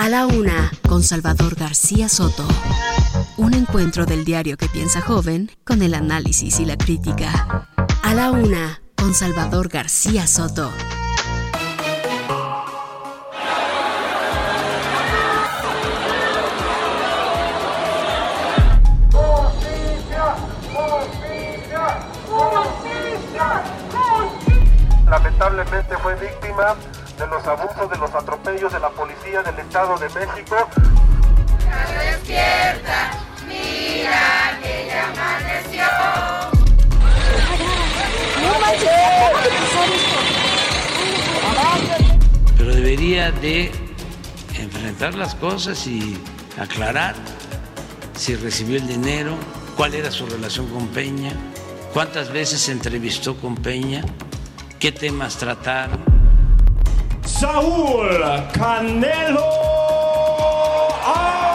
A la una, con Salvador García Soto. Un encuentro del diario que piensa joven con el análisis y la crítica. A la una, con Salvador García Soto. Lamentablemente fue víctima de los abusos, de los atropellos de la policía del Estado de México. despierta, mira que ya amaneció. pero debería de enfrentar las cosas y aclarar si recibió el dinero, cuál era su relación con Peña, cuántas veces se entrevistó con Peña, qué temas trataron. Saúl Canelo Álvarez.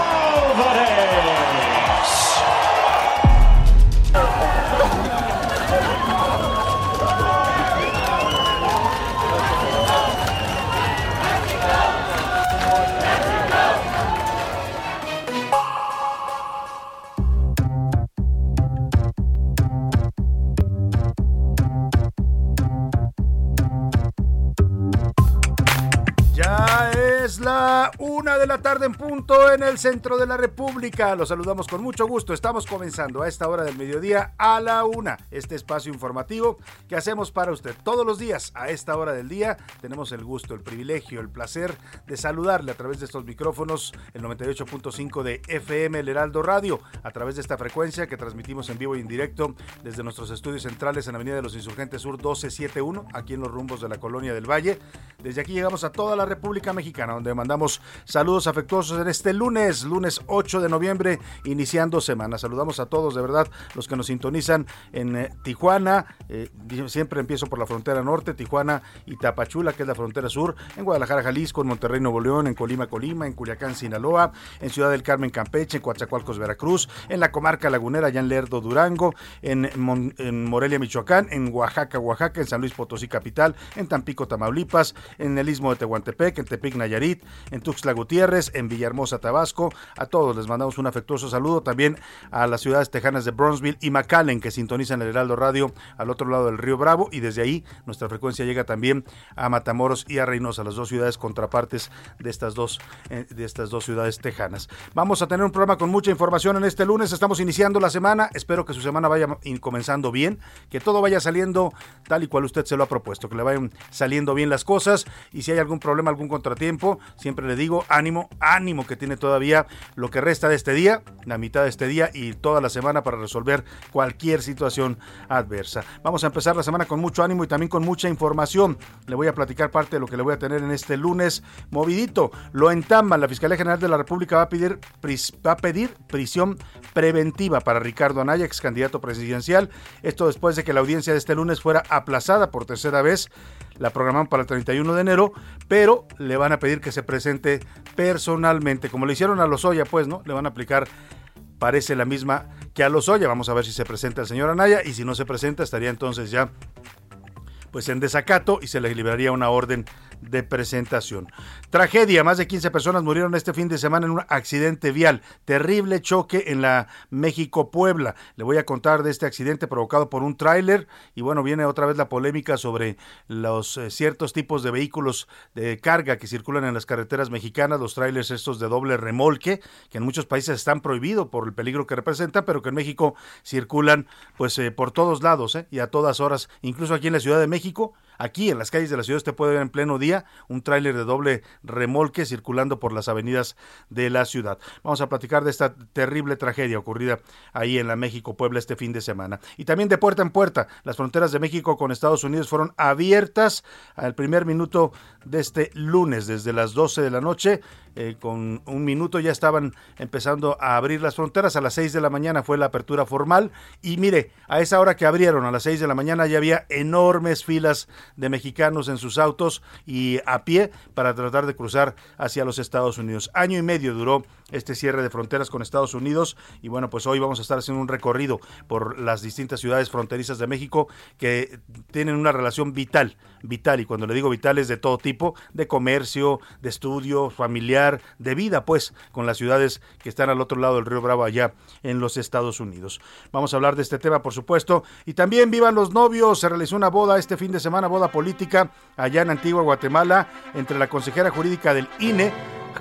La una de la tarde en punto en el centro de la República. Los saludamos con mucho gusto. Estamos comenzando a esta hora del mediodía a la una. Este espacio informativo que hacemos para usted todos los días a esta hora del día. Tenemos el gusto, el privilegio, el placer de saludarle a través de estos micrófonos, el 98.5 de FM El Heraldo Radio, a través de esta frecuencia que transmitimos en vivo y en directo desde nuestros estudios centrales en Avenida de los Insurgentes Sur 1271, aquí en los rumbos de la Colonia del Valle. Desde aquí llegamos a toda la República Mexicana, donde mandamos saludos afectuosos en este lunes, lunes 8 de noviembre, iniciando semana. Saludamos a todos, de verdad, los que nos sintonizan en eh, Tijuana, eh, siempre empiezo por la frontera norte, Tijuana y Tapachula, que es la frontera sur, en Guadalajara, Jalisco, en Monterrey, Nuevo León, en Colima, Colima, en Culiacán, Sinaloa, en Ciudad del Carmen, Campeche, en Coatzacoalcos, Veracruz, en la comarca lagunera, allá en Lerdo, Durango, en, en Morelia, Michoacán, en Oaxaca, Oaxaca, en San Luis Potosí, capital, en Tampico, Tamaulipas, en el Istmo de Tehuantepec, en Tepic, Nayarit, en Tuxtla Gutiérrez, en Villahermosa, Tabasco. A todos les mandamos un afectuoso saludo. También a las ciudades tejanas de Bronzeville y McAllen que sintonizan el Heraldo Radio al otro lado del río Bravo. Y desde ahí nuestra frecuencia llega también a Matamoros y a Reynosa, las dos ciudades contrapartes de estas dos, eh, de estas dos ciudades tejanas. Vamos a tener un programa con mucha información en este lunes, estamos iniciando la semana, espero que su semana vaya comenzando bien, que todo vaya saliendo tal y cual usted se lo ha propuesto, que le vayan saliendo bien las cosas. Y si hay algún problema, algún contratiempo, siempre le digo ánimo, ánimo que tiene todavía lo que resta de este día, la mitad de este día y toda la semana para resolver cualquier situación adversa. Vamos a empezar la semana con mucho ánimo y también con mucha información. Le voy a platicar parte de lo que le voy a tener en este lunes movidito. Lo entamban, la Fiscalía General de la República va a pedir, pris- va a pedir prisión preventiva para Ricardo Anaya, ex candidato presidencial. Esto después de que la audiencia de este lunes fuera aplazada por tercera vez. La programaron para el 31 de enero, pero le van a pedir que se presente personalmente, como le hicieron a Lozoya, pues, ¿no? Le van a aplicar parece la misma que a Lozoya. Vamos a ver si se presenta el señor Anaya y si no se presenta estaría entonces ya pues en desacato y se le liberaría una orden de presentación. Tragedia, más de 15 personas murieron este fin de semana en un accidente vial, terrible choque en la México-Puebla. Le voy a contar de este accidente provocado por un tráiler y bueno, viene otra vez la polémica sobre los eh, ciertos tipos de vehículos de carga que circulan en las carreteras mexicanas, los tráilers estos de doble remolque, que en muchos países están prohibidos por el peligro que representan, pero que en México circulan pues eh, por todos lados eh, y a todas horas, incluso aquí en la Ciudad de México. Aquí en las calles de la ciudad usted puede ver en pleno día un tráiler de doble remolque circulando por las avenidas de la ciudad. Vamos a platicar de esta terrible tragedia ocurrida ahí en la México Puebla este fin de semana. Y también de puerta en puerta, las fronteras de México con Estados Unidos fueron abiertas al primer minuto de este lunes, desde las 12 de la noche. Eh, con un minuto ya estaban empezando a abrir las fronteras. A las 6 de la mañana fue la apertura formal. Y mire, a esa hora que abrieron, a las 6 de la mañana, ya había enormes filas de mexicanos en sus autos y a pie para tratar de cruzar hacia los Estados Unidos. Año y medio duró este cierre de fronteras con Estados Unidos. Y bueno, pues hoy vamos a estar haciendo un recorrido por las distintas ciudades fronterizas de México que tienen una relación vital, vital y cuando le digo vital es de todo tipo, de comercio, de estudio, familiar, de vida pues con las ciudades que están al otro lado del río Bravo allá en los Estados Unidos. Vamos a hablar de este tema por supuesto. Y también vivan los novios, se realizó una boda este fin de semana, boda política allá en Antigua Guatemala entre la consejera jurídica del INE,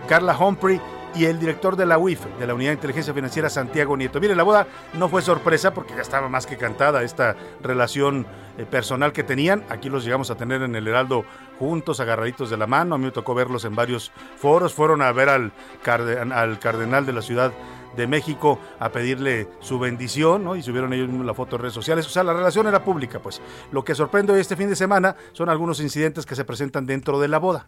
Carla Humphrey y el director de la UIF, de la Unidad de Inteligencia Financiera, Santiago Nieto. Mire, la boda no fue sorpresa porque ya estaba más que cantada esta relación eh, personal que tenían. Aquí los llegamos a tener en el Heraldo juntos, agarraditos de la mano. A mí me tocó verlos en varios foros. Fueron a ver al, al cardenal de la ciudad de México a pedirle su bendición, ¿no? Y subieron ellos mismos la foto en redes sociales. O sea, la relación era pública, pues. Lo que sorprende hoy este fin de semana son algunos incidentes que se presentan dentro de la boda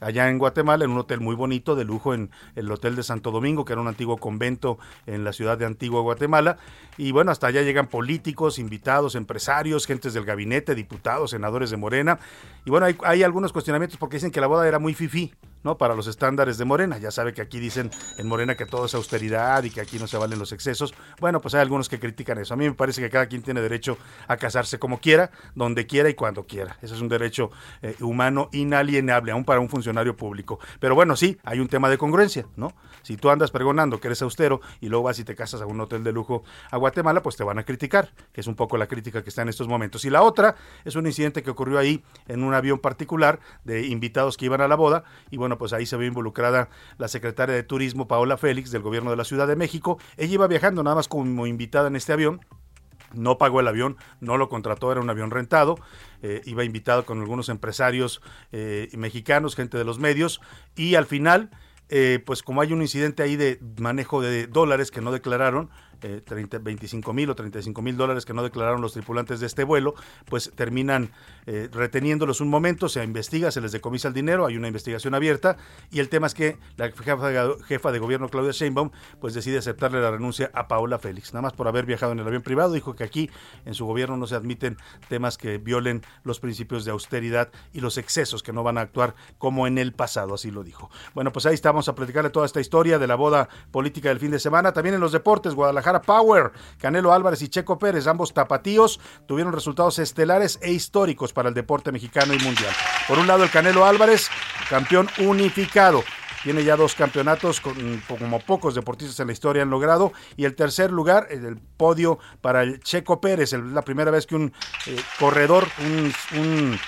allá en Guatemala, en un hotel muy bonito, de lujo, en el Hotel de Santo Domingo, que era un antiguo convento en la ciudad de Antigua Guatemala. Y bueno, hasta allá llegan políticos, invitados, empresarios, gentes del gabinete, diputados, senadores de Morena. Y bueno, hay, algunos cuestionamientos porque dicen que la boda era muy fifí, ¿no? Para los estándares de Morena. Ya sabe que aquí dicen en Morena que todo es austeridad y que aquí no se valen los excesos. Bueno, pues hay algunos que critican eso. A mí me parece que cada quien tiene derecho a casarse como quiera, donde quiera y cuando quiera. Ese es un derecho eh, humano inalienable, aún para un funcionario público. Pero bueno, sí, hay un tema de congruencia, ¿no? Si tú andas pregonando que eres austero y luego vas y te casas a un hotel de lujo a Guatemala, pues te van a criticar, que es un poco la crítica que está en estos momentos. Y la otra es un incidente que ocurrió ahí en un avión particular de invitados que iban a la boda y bueno, pues ahí se ve involucrada la secretaria de Turismo, Paola Félix, del gobierno de la Ciudad de México. Ella iba viajando nada más como invitada en este avión. No pagó el avión, no lo contrató, era un avión rentado. Eh, iba invitado con algunos empresarios eh, mexicanos, gente de los medios, y al final, eh, pues como hay un incidente ahí de manejo de dólares que no declararon, eh, 30, 25 mil o 35 mil dólares que no declararon los tripulantes de este vuelo, pues terminan eh, reteniéndolos un momento, se investiga, se les decomisa el dinero, hay una investigación abierta y el tema es que la jefa de, jefa de gobierno Claudia Sheinbaum pues decide aceptarle la renuncia a Paola Félix, nada más por haber viajado en el avión privado, dijo que aquí en su gobierno no se admiten temas que violen los principios de austeridad y los excesos que no van a actuar como en el pasado, así lo dijo. Bueno, pues ahí estamos a platicarle toda esta historia de la boda política del fin de semana, también en los deportes, Guadalajara Power, Canelo Álvarez y Checo Pérez, ambos tapatíos, tuvieron resultados estelares e históricos para el deporte mexicano y mundial. Por un lado, el Canelo Álvarez, campeón unificado. Tiene ya dos campeonatos como pocos deportistas en la historia han logrado. Y el tercer lugar, el podio para el Checo Pérez. la primera vez que un eh, corredor, un,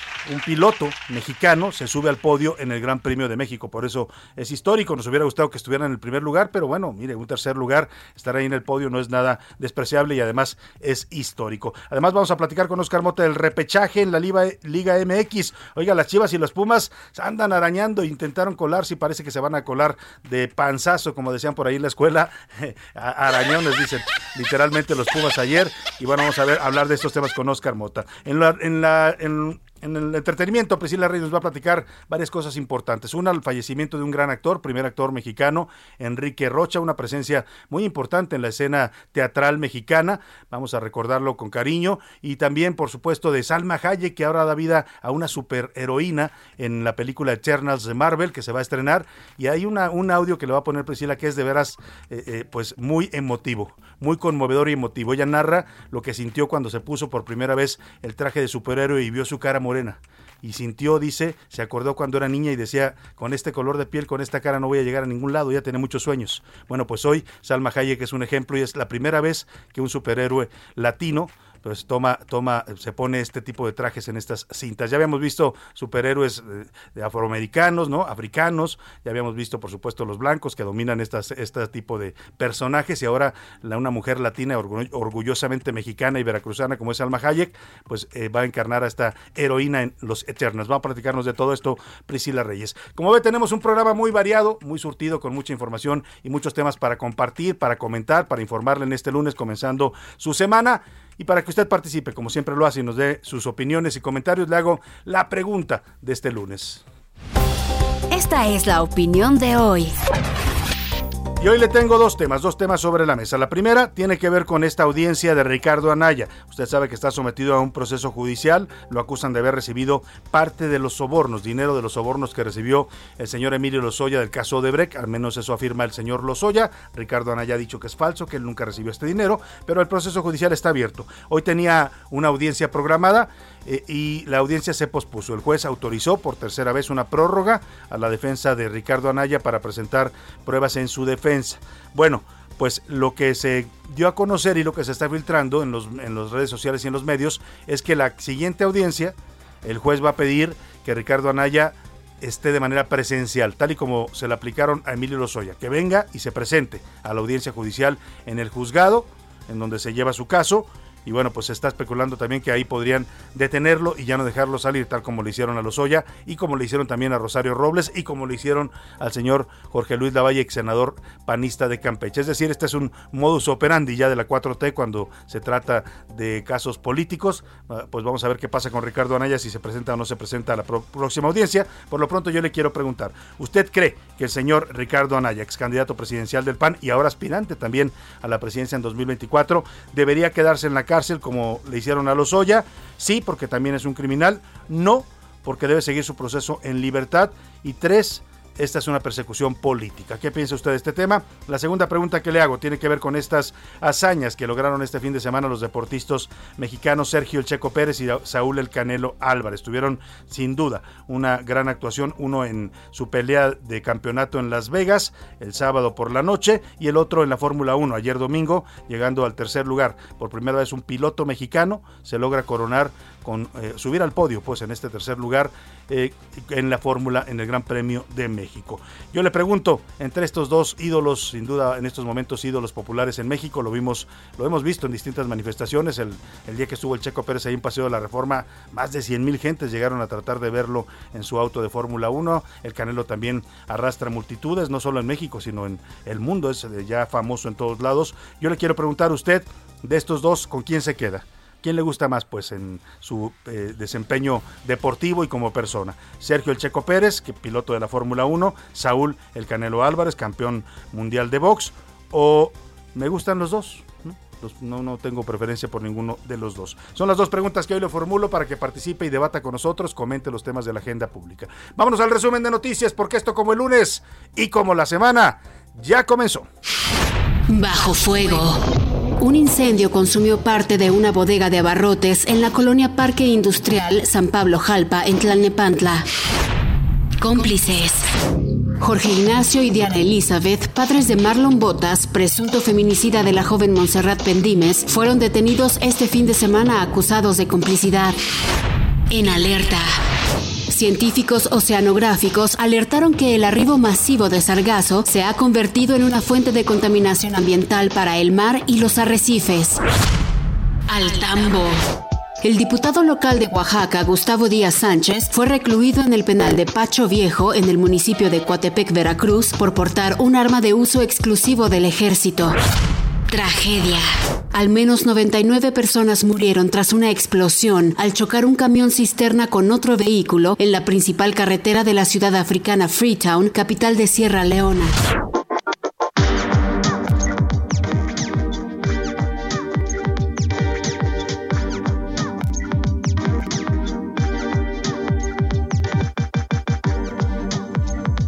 piloto mexicano se sube al podio en el Gran Premio de México. Por eso es histórico. Nos hubiera gustado que estuviera en el primer lugar, pero bueno, mire, un tercer lugar, estar ahí en el podio no es nada despreciable y además es histórico. Además, vamos a platicar con Oscar Mota del repechaje en la Liga, Liga MX. Oiga, las Chivas y las Pumas andan arañando, intentaron colarse y parece que se van a colar de panzazo, como decían por ahí en la escuela. Arañones, dicen literalmente los Pumas ayer. Y bueno, vamos a ver, hablar de estos temas con Oscar Mota. En la, en la, en, en el entretenimiento, Priscila Reyes nos va a platicar varias cosas importantes. Una, el fallecimiento de un gran actor, primer actor mexicano, Enrique Rocha, una presencia muy importante en la escena teatral mexicana. Vamos a recordarlo con cariño. Y también, por supuesto, de Salma Hayek, que ahora da vida a una superheroína en la película Eternals de Marvel, que se va a estrenar. Y hay un audio que le va a poner Priscila que es de veras, eh, eh, pues, muy emotivo, muy conmovedor y emotivo. Ella narra lo que sintió cuando se puso por primera vez el traje de superhéroe y vio su cara morena. Y sintió, dice, se acordó cuando era niña y decía, con este color de piel, con esta cara no voy a llegar a ningún lado, ya tiene muchos sueños. Bueno, pues hoy Salma Hayek es un ejemplo y es la primera vez que un superhéroe latino pues toma, toma, se pone este tipo de trajes en estas cintas. Ya habíamos visto superhéroes eh, afroamericanos, ¿no? Africanos, ya habíamos visto, por supuesto, los blancos que dominan estas, este tipo de personajes, y ahora la, una mujer latina orgullosamente mexicana y veracruzana como es Alma Hayek, pues eh, va a encarnar a esta heroína en Los Eternas. Va a platicarnos de todo esto Priscila Reyes. Como ve, tenemos un programa muy variado, muy surtido, con mucha información y muchos temas para compartir, para comentar, para informarle en este lunes comenzando su semana. Y para que usted participe, como siempre lo hace y nos dé sus opiniones y comentarios, le hago la pregunta de este lunes. Esta es la opinión de hoy. Y hoy le tengo dos temas, dos temas sobre la mesa. La primera tiene que ver con esta audiencia de Ricardo Anaya. Usted sabe que está sometido a un proceso judicial, lo acusan de haber recibido parte de los sobornos, dinero de los sobornos que recibió el señor Emilio Lozoya del caso de Breck, al menos eso afirma el señor Lozoya. Ricardo Anaya ha dicho que es falso, que él nunca recibió este dinero, pero el proceso judicial está abierto. Hoy tenía una audiencia programada eh, y la audiencia se pospuso. El juez autorizó por tercera vez una prórroga a la defensa de Ricardo Anaya para presentar pruebas en su defensa. Bueno, pues lo que se dio a conocer y lo que se está filtrando en, los, en las redes sociales y en los medios es que la siguiente audiencia, el juez va a pedir que Ricardo Anaya esté de manera presencial, tal y como se le aplicaron a Emilio Lozoya, que venga y se presente a la audiencia judicial en el juzgado, en donde se lleva su caso, y bueno, pues se está especulando también que ahí podrían detenerlo y ya no dejarlo salir, tal como le hicieron a Lozoya y como le hicieron también a Rosario Robles y como le hicieron al señor Jorge Luis Lavalle, ex senador panista de Campeche. Es decir, este es un modus operandi ya de la 4T cuando se trata de casos políticos. Ah, pues vamos a ver qué pasa con Ricardo Anaya, si se presenta o no se presenta a la próxima audiencia. Por lo pronto yo le quiero preguntar, ¿usted cree que el señor Ricardo Anaya, ex candidato presidencial del PAN y ahora aspirante también a la presidencia en 2024, debería quedarse en la cárcel? como le hicieron a Lozoya, sí, porque también es un criminal, no, porque debe seguir su proceso en libertad, y tres, esta es una persecución política. ¿Qué piensa usted de este tema? La segunda pregunta que le hago tiene que ver con estas hazañas que lograron este fin de semana los deportistas mexicanos Sergio El Checo Pérez y Saúl El Canelo Álvarez. Tuvieron sin duda una gran actuación, uno en su pelea de campeonato en Las Vegas el sábado por la noche y el otro en la Fórmula 1 ayer domingo, llegando al tercer lugar. Por primera vez un piloto mexicano se logra coronar con eh, subir al podio pues en este tercer lugar eh, en la fórmula en el Gran Premio de México. Yo le pregunto, entre estos dos ídolos, sin duda en estos momentos ídolos populares en México, lo vimos, lo hemos visto en distintas manifestaciones, el, día que estuvo el Checo Pérez ahí en Paseo de la Reforma, más de 100 mil gentes llegaron a tratar de verlo en su auto de Fórmula 1, el Canelo también arrastra multitudes, no solo en México, sino en el mundo, es eh, ya famoso en todos lados. Yo le quiero preguntar a usted, de estos dos, ¿con quién se queda? ¿Quién le gusta más pues en su eh, desempeño deportivo y como persona? Sergio El Checo Pérez, que piloto de la Fórmula 1, Saúl El Canelo Álvarez, campeón mundial de box, o me gustan los dos. ¿no? no, tengo preferencia por ninguno de los dos. Son las dos preguntas que hoy le formulo para que participe y debata con nosotros, comente los temas de la agenda pública. Vámonos al resumen de noticias, porque esto como el lunes y como la semana ya comenzó. Bajo fuego. Un incendio consumió parte de una bodega de abarrotes en la colonia Parque Industrial San Pablo Jalpa, en Tlalnepantla. Cómplices. Jorge Ignacio y Diana Elizabeth, padres de Marlon Botas, presunto feminicida de la joven Montserrat Pendimes, fueron detenidos este fin de semana acusados de complicidad. En alerta. Científicos oceanográficos alertaron que el arribo masivo de sargazo se ha convertido en una fuente de contaminación ambiental para el mar y los arrecifes. Al tambo. El diputado local de Oaxaca, Gustavo Díaz Sánchez, fue recluido en el penal de Pacho Viejo, en el municipio de Coatepec, Veracruz, por portar un arma de uso exclusivo del ejército. Tragedia. Al menos 99 personas murieron tras una explosión al chocar un camión cisterna con otro vehículo en la principal carretera de la ciudad africana Freetown, capital de Sierra Leona.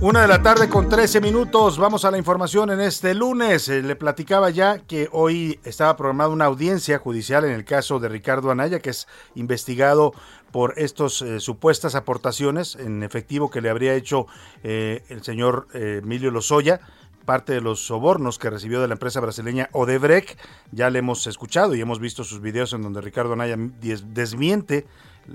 Una de la tarde con 13 minutos. Vamos a la información en este lunes. Eh, le platicaba ya que hoy estaba programada una audiencia judicial en el caso de Ricardo Anaya, que es investigado por estas eh, supuestas aportaciones en efectivo que le habría hecho eh, el señor Emilio Lozoya parte de los sobornos que recibió de la empresa brasileña Odebrecht. Ya le hemos escuchado y hemos visto sus videos en donde Ricardo Anaya desmiente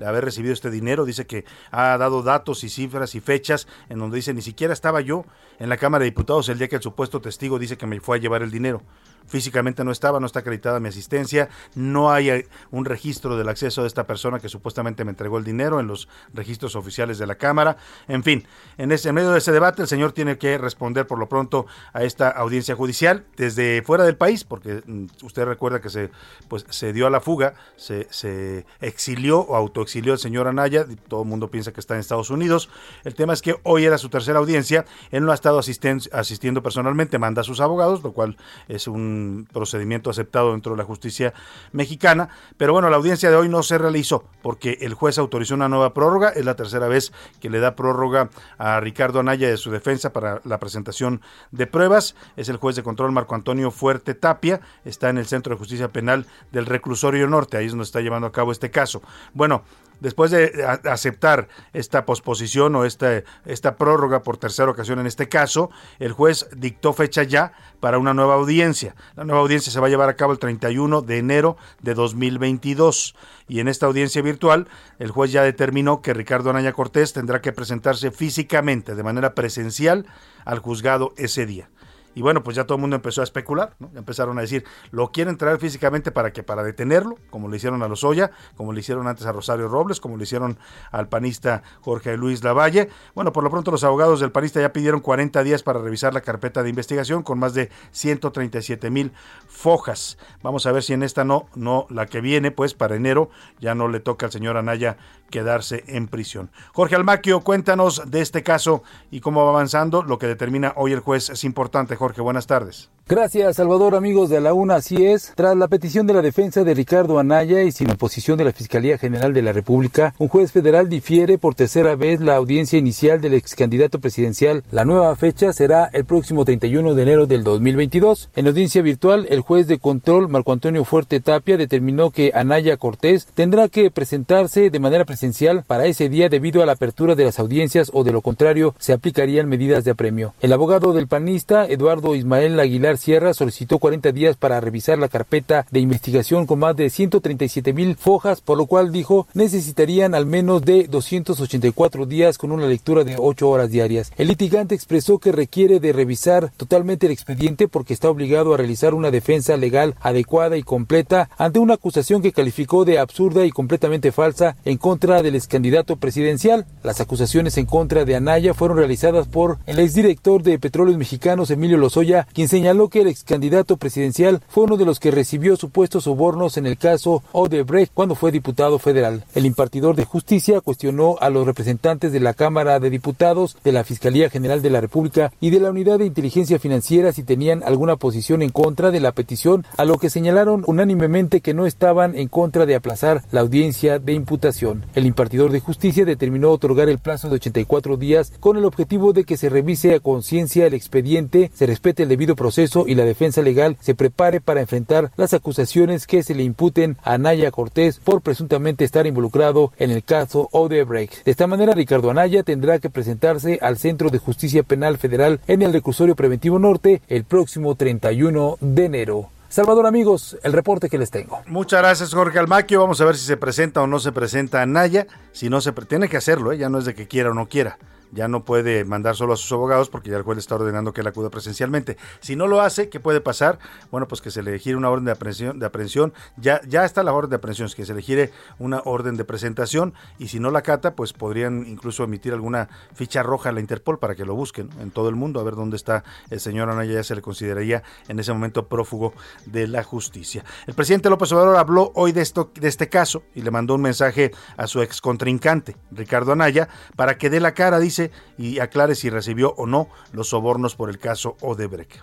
haber recibido este dinero. Dice que ha dado datos y cifras y fechas en donde dice ni siquiera estaba yo en la Cámara de Diputados el día que el supuesto testigo dice que me fue a llevar el dinero físicamente no estaba, no está acreditada mi asistencia, no hay eh, un registro del acceso de esta persona que supuestamente me entregó el dinero en los registros oficiales de la Cámara. En fin, en, ese, medio de ese debate el señor tiene que responder por lo pronto a esta audiencia judicial desde fuera del país, porque mm, usted recuerda que se, pues, se dio a la fuga, se, se exilió o autoexilió el señor Anaya, todo el mundo piensa que está en Estados Unidos. El tema es que hoy era su tercera audiencia, él no ha estado asistiendo personalmente, manda a sus abogados, lo cual es un procedimiento aceptado dentro de la justicia mexicana. Pero bueno, la audiencia de hoy no se realizó porque el juez autorizó una nueva prórroga. Es la tercera vez que le da prórroga a Ricardo Anaya de su defensa para la presentación de pruebas. Es el juez de control Marco Antonio Fuerte Tapia. Está en el Centro de Justicia Penal del Reclusorio Norte. Ahí es donde está llevando a cabo este caso. Bueno, después de aceptar esta posposición o esta, esta prórroga por tercera ocasión en este caso, el juez dictó fecha ya para una nueva audiencia. La nueva audiencia se va a llevar a cabo el 31 de enero de 2022 y en esta audiencia virtual el juez ya determinó que Ricardo Anaya Cortés tendrá que presentarse físicamente, de manera presencial, al juzgado ese día. Y bueno, pues ya todo el mundo empezó a especular, ¿no? Empezaron a decir, lo quieren traer físicamente para que para detenerlo, como le hicieron a Lozoya, como le hicieron antes a Rosario Robles, como le hicieron al panista Jorge Luis Lavalle. Bueno, por lo pronto los abogados del panista ya pidieron 40 días para revisar la carpeta de investigación con más de 137 mil fojas. Vamos a ver si en esta no, no, la que viene, pues para enero ya no le toca al señor Anaya quedarse en prisión. Jorge Almaquio, cuéntanos de este caso y cómo va avanzando. Lo que determina hoy el juez es importante, Jorge. Buenas tardes. Gracias, Salvador, amigos de la UNA. Así es, tras la petición de la defensa de Ricardo Anaya y sin oposición de la Fiscalía General de la República, un juez federal difiere por tercera vez la audiencia inicial del ex candidato presidencial. La nueva fecha será el próximo 31 de enero del 2022. En audiencia virtual, el juez de control Marco Antonio Fuerte Tapia determinó que Anaya Cortés tendrá que presentarse de manera presencial para ese día debido a la apertura de las audiencias o de lo contrario se aplicarían medidas de apremio. El abogado del panista, Eduardo Ismael Aguilar Sierra solicitó 40 días para revisar la carpeta de investigación con más de 137 mil fojas, por lo cual dijo necesitarían al menos de 284 días con una lectura de 8 horas diarias. El litigante expresó que requiere de revisar totalmente el expediente porque está obligado a realizar una defensa legal adecuada y completa ante una acusación que calificó de absurda y completamente falsa en contra del ex candidato presidencial. Las acusaciones en contra de Anaya fueron realizadas por el exdirector de Petróleos Mexicanos Emilio Lozoya, quien señaló que el ex candidato presidencial fue uno de los que recibió supuestos sobornos en el caso Odebrecht cuando fue diputado federal. El impartidor de justicia cuestionó a los representantes de la Cámara de Diputados, de la Fiscalía General de la República y de la Unidad de Inteligencia Financiera si tenían alguna posición en contra de la petición, a lo que señalaron unánimemente que no estaban en contra de aplazar la audiencia de imputación. El impartidor de justicia determinó otorgar el plazo de 84 días con el objetivo de que se revise a conciencia el expediente, se respete el debido proceso y la defensa legal se prepare para enfrentar las acusaciones que se le imputen a Anaya Cortés por presuntamente estar involucrado en el caso Odebrecht. De esta manera, Ricardo Anaya tendrá que presentarse al Centro de Justicia Penal Federal en el Reclusorio Preventivo Norte el próximo 31 de enero. Salvador, amigos, el reporte que les tengo. Muchas gracias, Jorge Almaquio. Vamos a ver si se presenta o no se presenta Anaya. Si no se tiene que hacerlo, ¿eh? ya no es de que quiera o no quiera ya no puede mandar solo a sus abogados porque ya el juez está ordenando que él acuda presencialmente. Si no lo hace, ¿qué puede pasar? Bueno, pues que se le gire una orden de aprehensión, de aprehensión. Ya, ya está la orden de aprehensión, que se le gire una orden de presentación y si no la cata, pues podrían incluso emitir alguna ficha roja a la Interpol para que lo busquen en todo el mundo a ver dónde está el señor Anaya, ya se le consideraría en ese momento prófugo de la justicia. El presidente López Obrador habló hoy de, esto, de este caso y le mandó un mensaje a su ex contrincante, Ricardo Anaya, para que dé la cara, dice, y aclare si recibió o no los sobornos por el caso Odebrecht.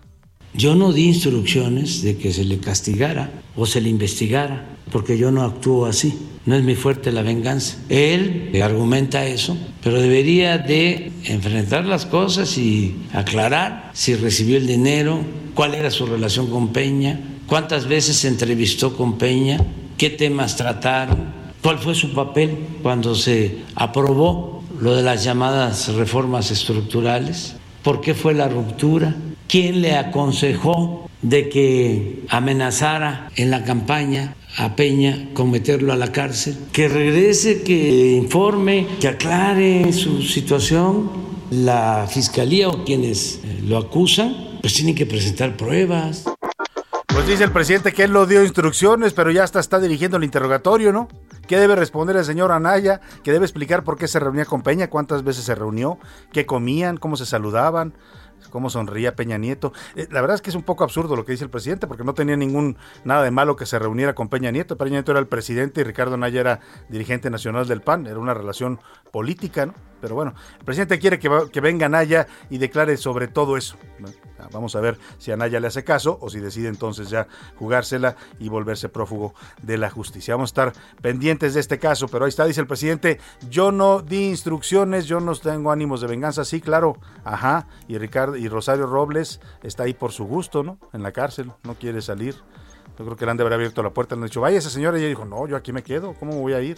Yo no di instrucciones de que se le castigara o se le investigara, porque yo no actúo así. No es mi fuerte la venganza. Él argumenta eso, pero debería de enfrentar las cosas y aclarar si recibió el dinero, cuál era su relación con Peña, cuántas veces se entrevistó con Peña, qué temas trataron, cuál fue su papel cuando se aprobó lo de las llamadas reformas estructurales, por qué fue la ruptura, ¿Quién le aconsejó de que amenazara en la campaña a Peña con meterlo a la cárcel? Que regrese, que informe, que aclare su situación. La fiscalía o quienes eh, lo acusan, pues tienen que presentar pruebas. Pues dice el presidente que él lo dio instrucciones, pero ya hasta está dirigiendo el interrogatorio, ¿no? ¿Qué debe responder el señor Anaya? Que debe explicar por qué se reunía con Peña, cuántas veces se reunió, qué comían, cómo se saludaban, cómo sonría Peña Nieto. Eh, la verdad es que es un poco absurdo lo que dice el presidente, porque no tenía ningún nada de malo que se reuniera con Peña Nieto. Peña Nieto era el presidente y Ricardo Anaya era dirigente nacional del PAN, era una relación política, ¿no? Pero bueno, el presidente quiere que, venga Anaya y declare sobre todo eso. Vamos a ver si Anaya le hace caso o si decide entonces ya jugársela y volverse prófugo de la justicia. Vamos a estar pendientes de este caso, pero ahí está, dice el presidente, yo no di instrucciones, yo no tengo ánimos de venganza. Sí, claro, ajá. Y Ricardo y Rosario Robles está ahí por su gusto, ¿no? En la cárcel, no quiere salir. Yo creo que le han de haber abierto la puerta, le han dicho, vaya esa señora, y ella dijo, no, yo aquí me quedo, ¿cómo voy a ir?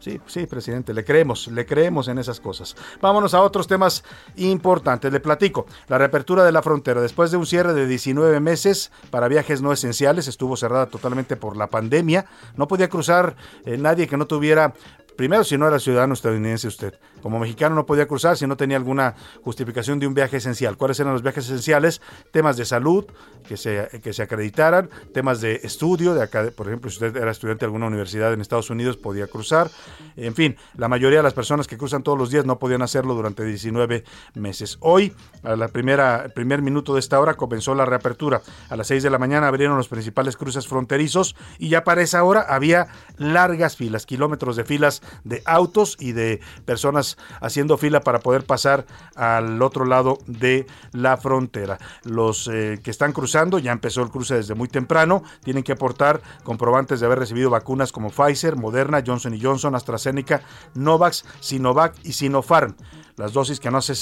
Sí, sí, presidente, le creemos, le creemos en esas cosas. Vámonos a otros temas importantes. Le platico. La reapertura de la frontera. Después de un cierre de 19 meses para viajes no esenciales, estuvo cerrada totalmente por la pandemia. No podía cruzar eh, nadie que no tuviera Primero, si no era ciudadano estadounidense usted. Como mexicano no podía cruzar si no tenía alguna justificación de un viaje esencial. ¿Cuáles eran los viajes esenciales? Temas de salud que se, que se acreditaran, temas de estudio, de acá, por ejemplo, si usted era estudiante de alguna universidad en Estados Unidos, podía cruzar. En fin, la mayoría de las personas que cruzan todos los días no podían hacerlo durante 19 meses. Hoy, a la primera, primer minuto de esta hora, comenzó la reapertura. A las 6 de la mañana abrieron los principales cruces fronterizos y ya para esa hora había largas filas, kilómetros de filas de autos y de personas haciendo fila para poder pasar al otro lado de la frontera. Los eh, que están cruzando, ya empezó el cruce desde muy temprano, tienen que aportar comprobantes de haber recibido vacunas como Pfizer, Moderna, Johnson Johnson, AstraZeneca, Novax, Sinovac y Sinopharm. Las dosis que no se,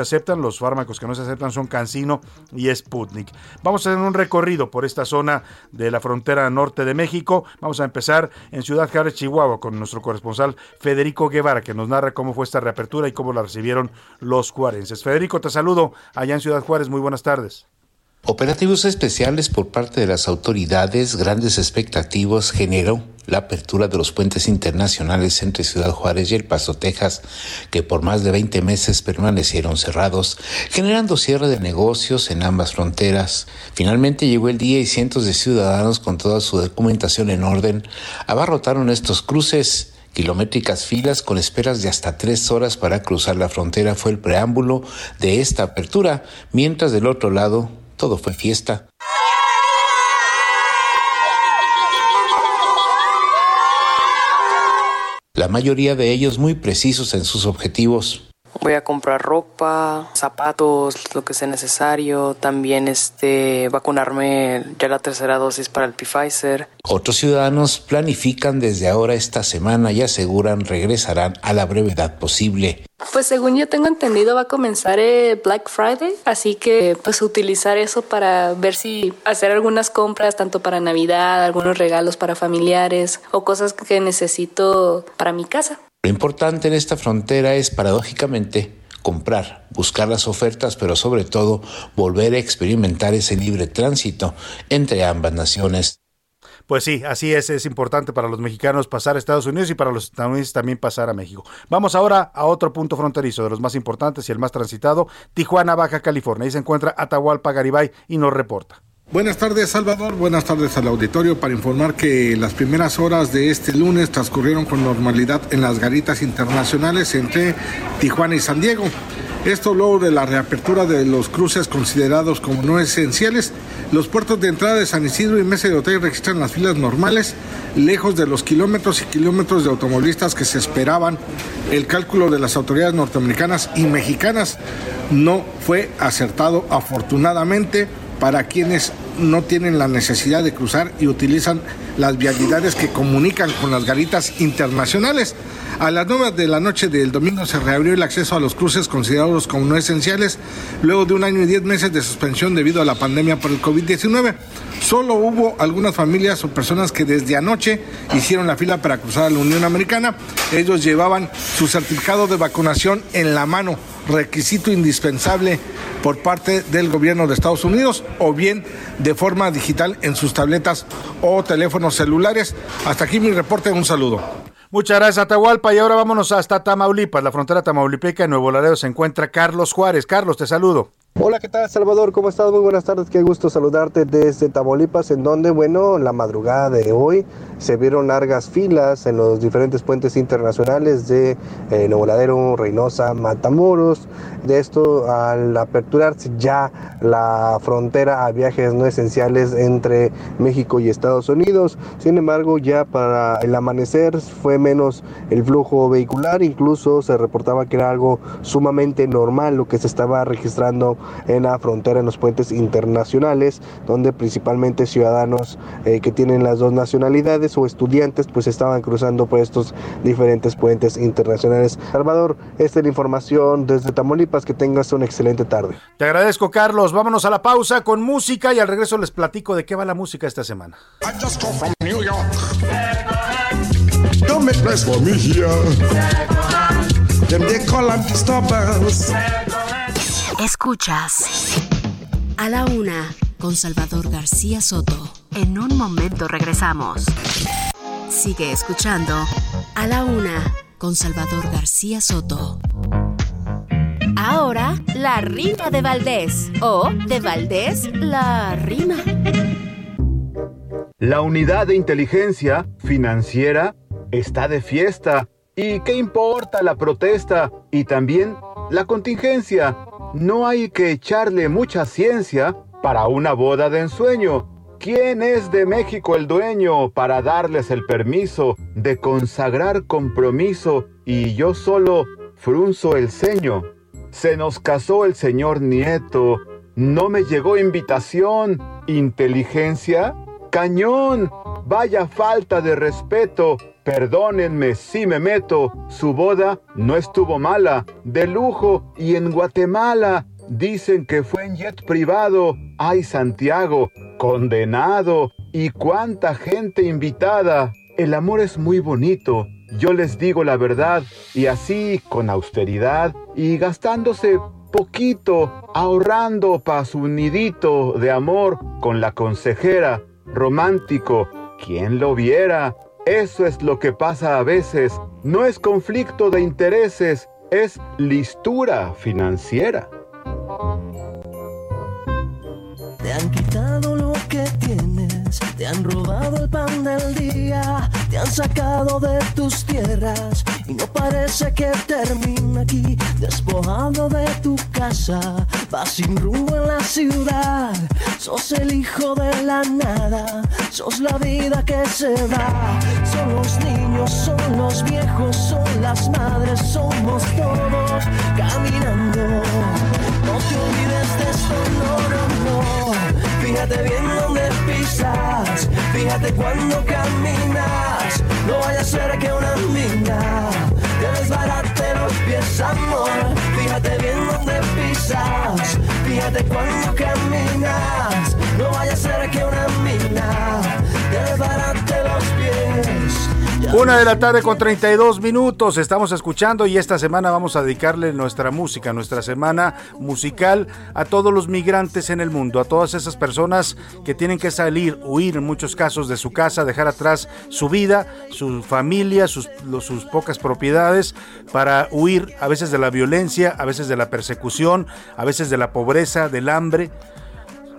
aceptan, los fármacos que no se aceptan son Cancino y Sputnik. Vamos a hacer un recorrido por esta zona de la frontera norte de México. Vamos a empezar en Ciudad Juárez, Chihuahua, con nuestro corresponsal Federico Guevara, que nos narra cómo fue esta reapertura y cómo la recibieron los juarenses. Federico, te saludo allá en Ciudad Juárez. Muy buenas tardes. Operativos especiales por parte de las autoridades, grandes expectativas generó la apertura de los puentes internacionales entre Ciudad Juárez y El Paso, Texas, que por más de 20 meses permanecieron cerrados, generando cierre de negocios en ambas fronteras. Finalmente llegó el día y cientos de ciudadanos con toda su documentación en orden abarrotaron estos cruces. Kilométricas filas con esperas de hasta tres horas para cruzar la frontera fue el preámbulo de esta apertura, mientras del otro lado todo fue fiesta. La mayoría de ellos muy precisos en sus objetivos. Voy a comprar ropa, zapatos, lo que sea necesario. También este vacunarme ya la tercera dosis para el Pfizer. Otros ciudadanos planifican desde ahora esta semana y aseguran regresarán a la brevedad posible. Pues según yo tengo entendido va a comenzar el Black Friday, así que pues utilizar eso para ver si hacer algunas compras tanto para Navidad, algunos regalos para familiares o cosas que necesito para mi casa. Lo importante en esta frontera es, paradójicamente, comprar, buscar las ofertas, pero sobre todo volver a experimentar ese libre tránsito entre ambas naciones. Pues sí, así es, es importante para los mexicanos pasar a Estados Unidos y para los estadounidenses también pasar a México. Vamos ahora a otro punto fronterizo, de los más importantes y el más transitado, Tijuana, Baja California. Ahí se encuentra Atahualpa Garibay y nos reporta. Buenas tardes Salvador, buenas tardes al auditorio para informar que las primeras horas de este lunes transcurrieron con normalidad en las garitas internacionales entre Tijuana y San Diego. Esto luego de la reapertura de los cruces considerados como no esenciales, los puertos de entrada de San Isidro y Mesa de Hotel registran las filas normales, lejos de los kilómetros y kilómetros de automovilistas que se esperaban. El cálculo de las autoridades norteamericanas y mexicanas no fue acertado afortunadamente para quienes no tienen la necesidad de cruzar y utilizan las vialidades que comunican con las garitas internacionales. A las 9 de la noche del domingo se reabrió el acceso a los cruces considerados como no esenciales, luego de un año y diez meses de suspensión debido a la pandemia por el COVID-19. Solo hubo algunas familias o personas que desde anoche hicieron la fila para cruzar a la Unión Americana. Ellos llevaban su certificado de vacunación en la mano requisito indispensable por parte del gobierno de Estados Unidos o bien de forma digital en sus tabletas o teléfonos celulares. Hasta aquí mi reporte, un saludo. Muchas gracias, Atahualpa. Y ahora vámonos hasta Tamaulipas, la frontera tamaulipeca. En Nuevo Laredo se encuentra Carlos Juárez. Carlos, te saludo. Hola, ¿qué tal Salvador? ¿Cómo estás? Muy buenas tardes, qué gusto saludarte desde Tamaulipas, en donde, bueno, la madrugada de hoy se vieron largas filas en los diferentes puentes internacionales de eh, Nuevo Ladero, Reynosa, Matamoros. De esto, al aperturarse ya la frontera a viajes no esenciales entre México y Estados Unidos. Sin embargo, ya para el amanecer fue menos el flujo vehicular, incluso se reportaba que era algo sumamente normal lo que se estaba registrando en la frontera, en los puentes internacionales, donde principalmente ciudadanos eh, que tienen las dos nacionalidades o estudiantes pues estaban cruzando por estos diferentes puentes internacionales. Salvador, esta es la información desde Tamaulipas, que tengas una excelente tarde. Te agradezco Carlos, vámonos a la pausa con música y al regreso les platico de qué va la música esta semana. Escuchas a la una con Salvador García Soto. En un momento regresamos. Sigue escuchando a la una con Salvador García Soto. Ahora, la rima de Valdés o de Valdés, la rima. La unidad de inteligencia financiera está de fiesta. ¿Y qué importa la protesta? Y también la contingencia. No hay que echarle mucha ciencia para una boda de ensueño. ¿Quién es de México el dueño para darles el permiso de consagrar compromiso y yo solo frunzo el ceño? Se nos casó el señor Nieto, no me llegó invitación. ¿Inteligencia? Cañón, vaya falta de respeto. Perdónenme si me meto, su boda no estuvo mala, de lujo y en Guatemala. Dicen que fue en jet privado. Ay, Santiago, condenado. Y cuánta gente invitada. El amor es muy bonito. Yo les digo la verdad. Y así, con austeridad y gastándose poquito, ahorrando pa' su nidito de amor con la consejera. Romántico, ¿quién lo viera? Eso es lo que pasa a veces. No es conflicto de intereses, es listura financiera. Te han robado el pan del día, te han sacado de tus tierras y no parece que termina aquí, despojado de tu casa, vas sin rumbo en la ciudad, sos el hijo de la nada, sos la vida que se va, son los niños, son los viejos, son las madres, somos todos caminando. No te olvides de esto, no, no. Fíjate bien dónde pisas, fíjate cuando caminas. No vaya a ser que una mina te desbarate los pies, amor. Fíjate bien dónde pisas, fíjate cuando caminas. No vaya a ser que una mina te desbarate. Una de la tarde con 32 minutos. Estamos escuchando y esta semana vamos a dedicarle nuestra música, nuestra semana musical a todos los migrantes en el mundo, a todas esas personas que tienen que salir, huir en muchos casos de su casa, dejar atrás su vida, su familia, sus, sus pocas propiedades, para huir a veces de la violencia, a veces de la persecución, a veces de la pobreza, del hambre.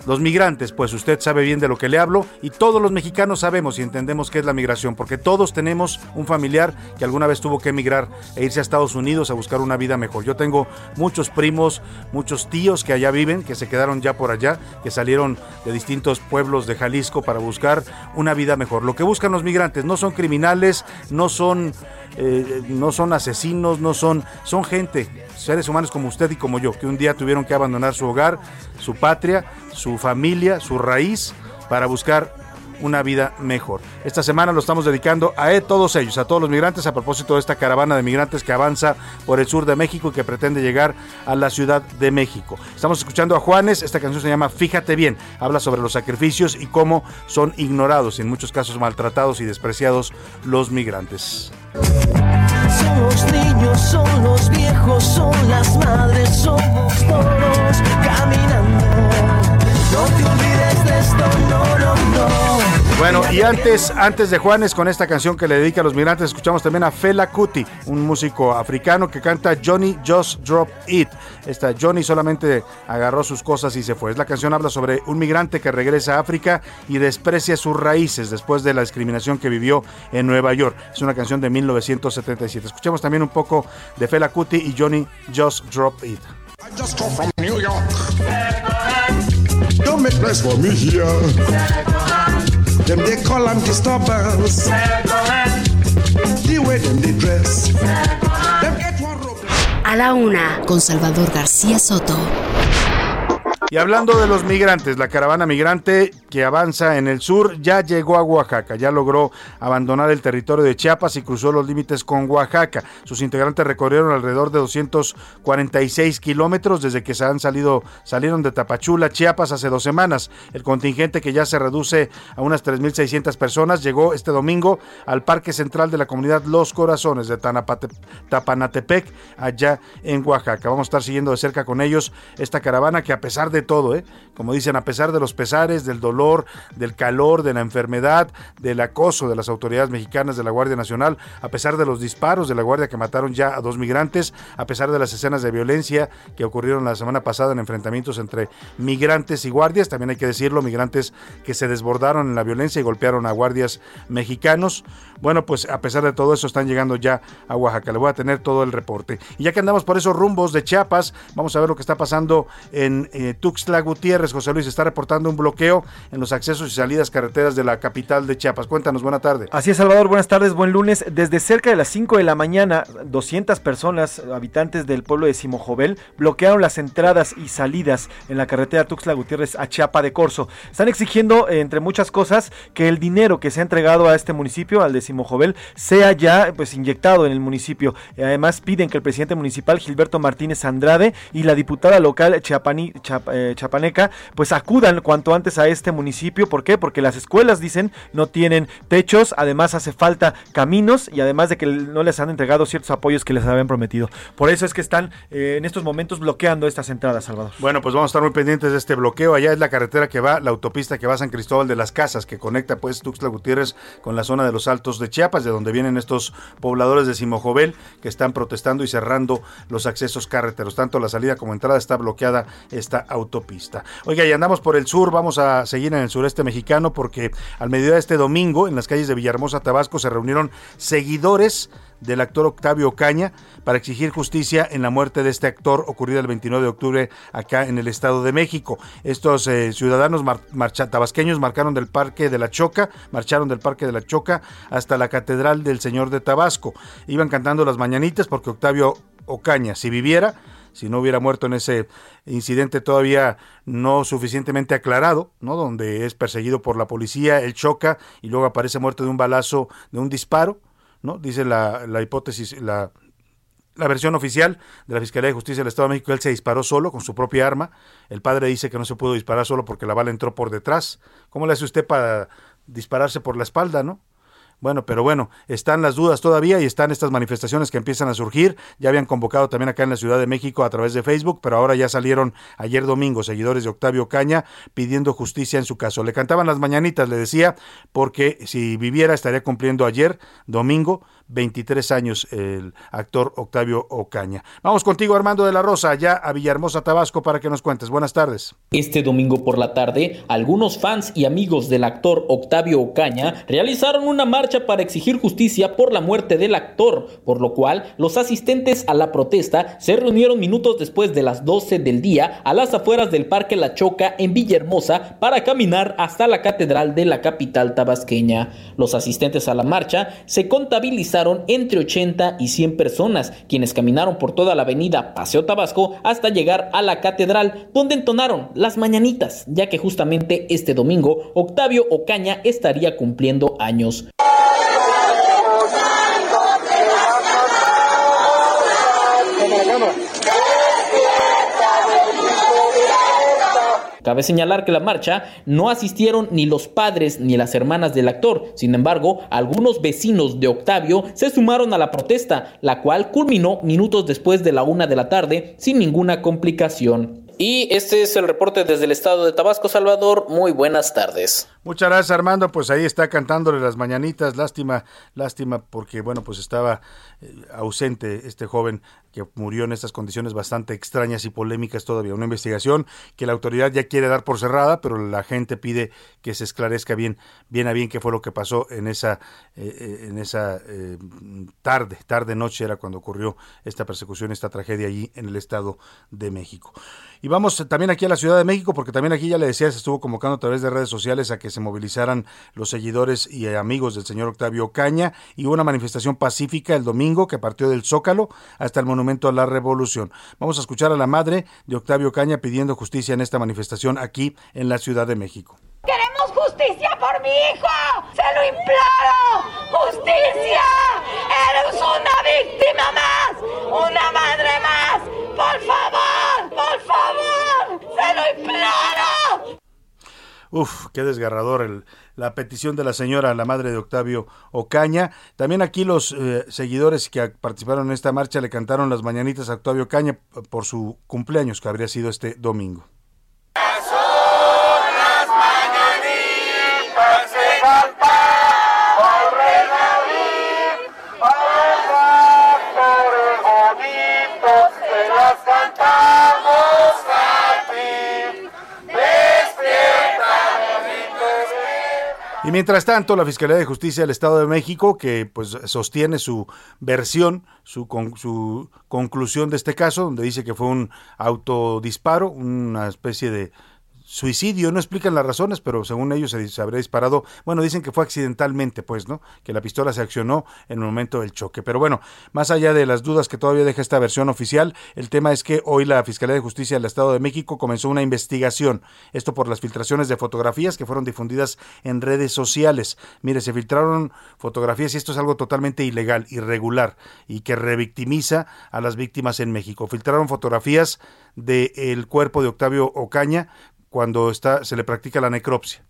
Los migrantes, pues usted sabe bien de lo que le hablo y todos los mexicanos sabemos y entendemos qué es la migración, porque todos tenemos un familiar que alguna vez tuvo que emigrar e irse a Estados Unidos a buscar una vida mejor. Yo tengo muchos primos, muchos tíos que allá viven, que se quedaron ya por allá, que salieron de distintos pueblos de Jalisco para buscar una vida mejor. Lo que buscan los migrantes no son criminales, no son, eh, no son asesinos, no son, son gente, seres humanos como usted y como yo, que un día tuvieron que abandonar su hogar, su patria, su familia, su raíz, para buscar una vida mejor. Esta semana lo estamos dedicando a todos ellos, a todos los migrantes, a propósito de esta caravana de migrantes que avanza por el sur de México y que pretende llegar a la Ciudad de México. Estamos escuchando a Juanes, esta canción se llama Fíjate bien, habla sobre los sacrificios y cómo son ignorados y en muchos casos maltratados y despreciados los migrantes son los niños, son los viejos, son las madres, somos todos caminando. No te olvides de esto, no, no, no. Y antes, antes de Juanes, con esta canción que le dedica a los migrantes, escuchamos también a Fela Kuti, un músico africano que canta Johnny Just Drop It. Esta Johnny solamente agarró sus cosas y se fue. La canción habla sobre un migrante que regresa a África y desprecia sus raíces después de la discriminación que vivió en Nueva York. Es una canción de 1977. Escuchemos también un poco de Fela Kuti y Johnny Just Drop It. I just from New York. Place. Them they call them disturbance. The way them they dress. Them get one rope. A la una, con Salvador García Soto. Y hablando de los migrantes, la caravana migrante que avanza en el sur ya llegó a Oaxaca, ya logró abandonar el territorio de Chiapas y cruzó los límites con Oaxaca. Sus integrantes recorrieron alrededor de 246 kilómetros desde que se han salido, salieron de Tapachula, Chiapas, hace dos semanas. El contingente que ya se reduce a unas 3.600 personas llegó este domingo al Parque Central de la Comunidad Los Corazones de Tapanatepec, allá en Oaxaca. Vamos a estar siguiendo de cerca con ellos esta caravana que a pesar de todo, ¿eh? como dicen, a pesar de los pesares, del dolor, del calor, de la enfermedad, del acoso de las autoridades mexicanas de la Guardia Nacional, a pesar de los disparos de la Guardia que mataron ya a dos migrantes, a pesar de las escenas de violencia que ocurrieron la semana pasada en enfrentamientos entre migrantes y guardias, también hay que decirlo, migrantes que se desbordaron en la violencia y golpearon a guardias mexicanos. Bueno, pues a pesar de todo eso están llegando ya a Oaxaca. Le voy a tener todo el reporte. Y ya que andamos por esos rumbos de Chiapas, vamos a ver lo que está pasando en eh, Tuxtla Gutiérrez. José Luis está reportando un bloqueo en los accesos y salidas carreteras de la capital de Chiapas. Cuéntanos, buena tarde. Así es, Salvador, buenas tardes, buen lunes. Desde cerca de las 5 de la mañana, 200 personas, habitantes del pueblo de Simojovel, bloquearon las entradas y salidas en la carretera Tuxtla Gutiérrez a Chiapa de Corzo. Están exigiendo, eh, entre muchas cosas, que el dinero que se ha entregado a este municipio, al de Simojovel, sea ya pues inyectado en el municipio. Además, piden que el presidente municipal, Gilberto Martínez Andrade, y la diputada local Chiapani, Chiap, eh, pues acudan cuanto antes a este municipio. ¿Por qué? Porque las escuelas, dicen, no tienen techos, además hace falta caminos y además de que no les han entregado ciertos apoyos que les habían prometido. Por eso es que están eh, en estos momentos bloqueando estas entradas, Salvador. Bueno, pues vamos a estar muy pendientes de este bloqueo. Allá es la carretera que va, la autopista que va a San Cristóbal de las Casas, que conecta pues Tuxtla Gutiérrez con la zona de los Altos de Chiapas, de donde vienen estos pobladores de Simojovel que están protestando y cerrando los accesos carreteros. Tanto la salida como entrada está bloqueada esta autopista. Oiga, y andamos por el sur, vamos a seguir en el sureste mexicano porque al mediodía de este domingo en las calles de Villahermosa, Tabasco, se reunieron seguidores del actor Octavio Ocaña para exigir justicia en la muerte de este actor ocurrida el 29 de octubre acá en el Estado de México. Estos eh, ciudadanos tabasqueños marcaron del Parque de la Choca, marcharon del Parque de la Choca hasta la Catedral del Señor de Tabasco. Iban cantando las mañanitas porque Octavio Ocaña, si viviera, si no hubiera muerto en ese incidente todavía no suficientemente aclarado, ¿no? Donde es perseguido por la policía, él choca y luego aparece muerto de un balazo, de un disparo, ¿no? Dice la, la hipótesis, la, la versión oficial de la Fiscalía de Justicia del Estado de México, él se disparó solo con su propia arma. El padre dice que no se pudo disparar solo porque la bala entró por detrás. ¿Cómo le hace usted para dispararse por la espalda, no? Bueno, pero bueno, están las dudas todavía y están estas manifestaciones que empiezan a surgir. Ya habían convocado también acá en la Ciudad de México a través de Facebook, pero ahora ya salieron ayer domingo seguidores de Octavio Caña pidiendo justicia en su caso. Le cantaban las mañanitas, le decía, porque si viviera estaría cumpliendo ayer, domingo, 23 años el actor Octavio Ocaña. Vamos contigo Armando de la Rosa, allá a Villahermosa, Tabasco, para que nos cuentes. Buenas tardes. Este domingo por la tarde, algunos fans y amigos del actor Octavio Ocaña realizaron una marcha para exigir justicia por la muerte del actor, por lo cual los asistentes a la protesta se reunieron minutos después de las 12 del día a las afueras del Parque La Choca en Villahermosa para caminar hasta la catedral de la capital tabasqueña. Los asistentes a la marcha se contabilizaron entre 80 y 100 personas, quienes caminaron por toda la avenida Paseo Tabasco hasta llegar a la catedral, donde entonaron las mañanitas, ya que justamente este domingo Octavio Ocaña estaría cumpliendo años. Cabe señalar que la marcha no asistieron ni los padres ni las hermanas del actor. Sin embargo, algunos vecinos de Octavio se sumaron a la protesta, la cual culminó minutos después de la una de la tarde sin ninguna complicación. Y este es el reporte desde el estado de Tabasco, Salvador. Muy buenas tardes. Muchas gracias Armando, pues ahí está cantándole las mañanitas, lástima, lástima porque bueno, pues estaba eh, ausente este joven que murió en estas condiciones bastante extrañas y polémicas todavía. Una investigación que la autoridad ya quiere dar por cerrada, pero la gente pide que se esclarezca bien, bien a bien qué fue lo que pasó en esa, eh, eh, en esa tarde, tarde noche era cuando ocurrió esta persecución, esta tragedia allí en el Estado de México. Y vamos también aquí a la Ciudad de México, porque también aquí ya le decía, se estuvo convocando a través de redes sociales a que se movilizaran los seguidores y amigos del señor Octavio Caña y una manifestación pacífica el domingo que partió del Zócalo hasta el Monumento a la Revolución. Vamos a escuchar a la madre de Octavio Caña pidiendo justicia en esta manifestación aquí en la Ciudad de México. ¡Queremos justicia por mi hijo! ¡Se lo imploro! ¡Justicia! ¡Eres una víctima más! ¡Una madre más! ¡Por favor! ¡Por favor! ¡Se lo imploro! Uf, qué desgarrador el, la petición de la señora, la madre de Octavio Ocaña. También aquí los eh, seguidores que participaron en esta marcha le cantaron las mañanitas a Octavio Ocaña por su cumpleaños, que habría sido este domingo. Y mientras tanto, la Fiscalía de Justicia del Estado de México, que pues sostiene su versión, su, su conclusión de este caso, donde dice que fue un autodisparo, una especie de suicidio, no explican las razones, pero según ellos se, habría disparado, bueno, dicen que fue accidentalmente, pues, ¿no? Que la pistola se accionó en el momento del choque. Pero bueno, más allá de las dudas que todavía deja esta versión oficial, el tema es que hoy la Fiscalía de Justicia del Estado de México comenzó una investigación, esto por las filtraciones de fotografías que fueron difundidas en redes sociales. Mire, se filtraron fotografías y esto es algo totalmente ilegal, irregular y que revictimiza a las víctimas en México. Filtraron fotografías del cuerpo de Octavio Ocaña cuando está, se le practica la necropsia.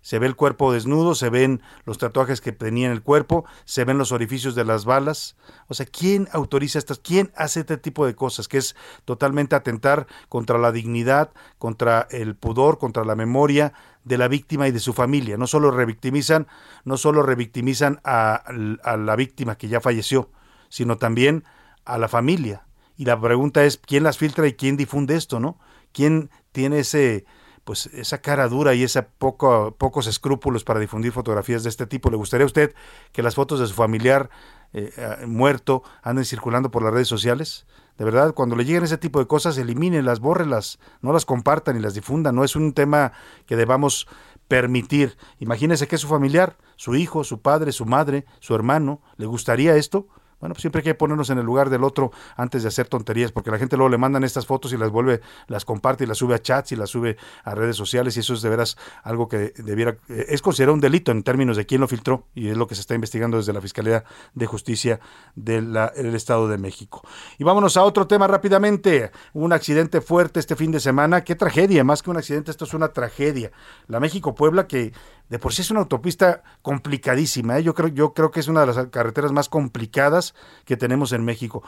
Se ve el cuerpo desnudo, se ven los tatuajes que tenía en el cuerpo, se ven los orificios de las balas. O sea, ¿quién autoriza estas? ¿Quién hace este tipo de cosas? Que es totalmente atentar contra la dignidad, contra el pudor, contra la memoria de la víctima y de su familia. No solo revictimizan, no solo revictimizan a, a la víctima que ya falleció, sino también a la familia. Y la pregunta es, ¿quién las filtra y quién difunde esto, no? ¿Quién tiene ese pues esa cara dura y esa poco, pocos escrúpulos para difundir fotografías de este tipo. ¿Le gustaría a usted que las fotos de su familiar eh, eh, muerto anden circulando por las redes sociales? De verdad, cuando le lleguen ese tipo de cosas, elimínenlas, bórrelas, no las compartan y las difundan. No es un tema que debamos permitir. Imagínese que su familiar, su hijo, su padre, su madre, su hermano. ¿Le gustaría esto? Bueno, pues siempre hay que ponernos en el lugar del otro antes de hacer tonterías, porque la gente luego le mandan estas fotos y las vuelve, las comparte y las sube a chats y las sube a redes sociales y eso es de veras algo que debiera, eh, es considerado un delito en términos de quién lo filtró y es lo que se está investigando desde la Fiscalía de Justicia del Estado de México. Y vámonos a otro tema rápidamente. Un accidente fuerte este fin de semana. Qué tragedia, más que un accidente, esto es una tragedia. La México-Puebla que de por sí es una autopista complicadísima. ¿eh? Yo, creo, yo creo que es una de las carreteras más complicadas que tenemos en México.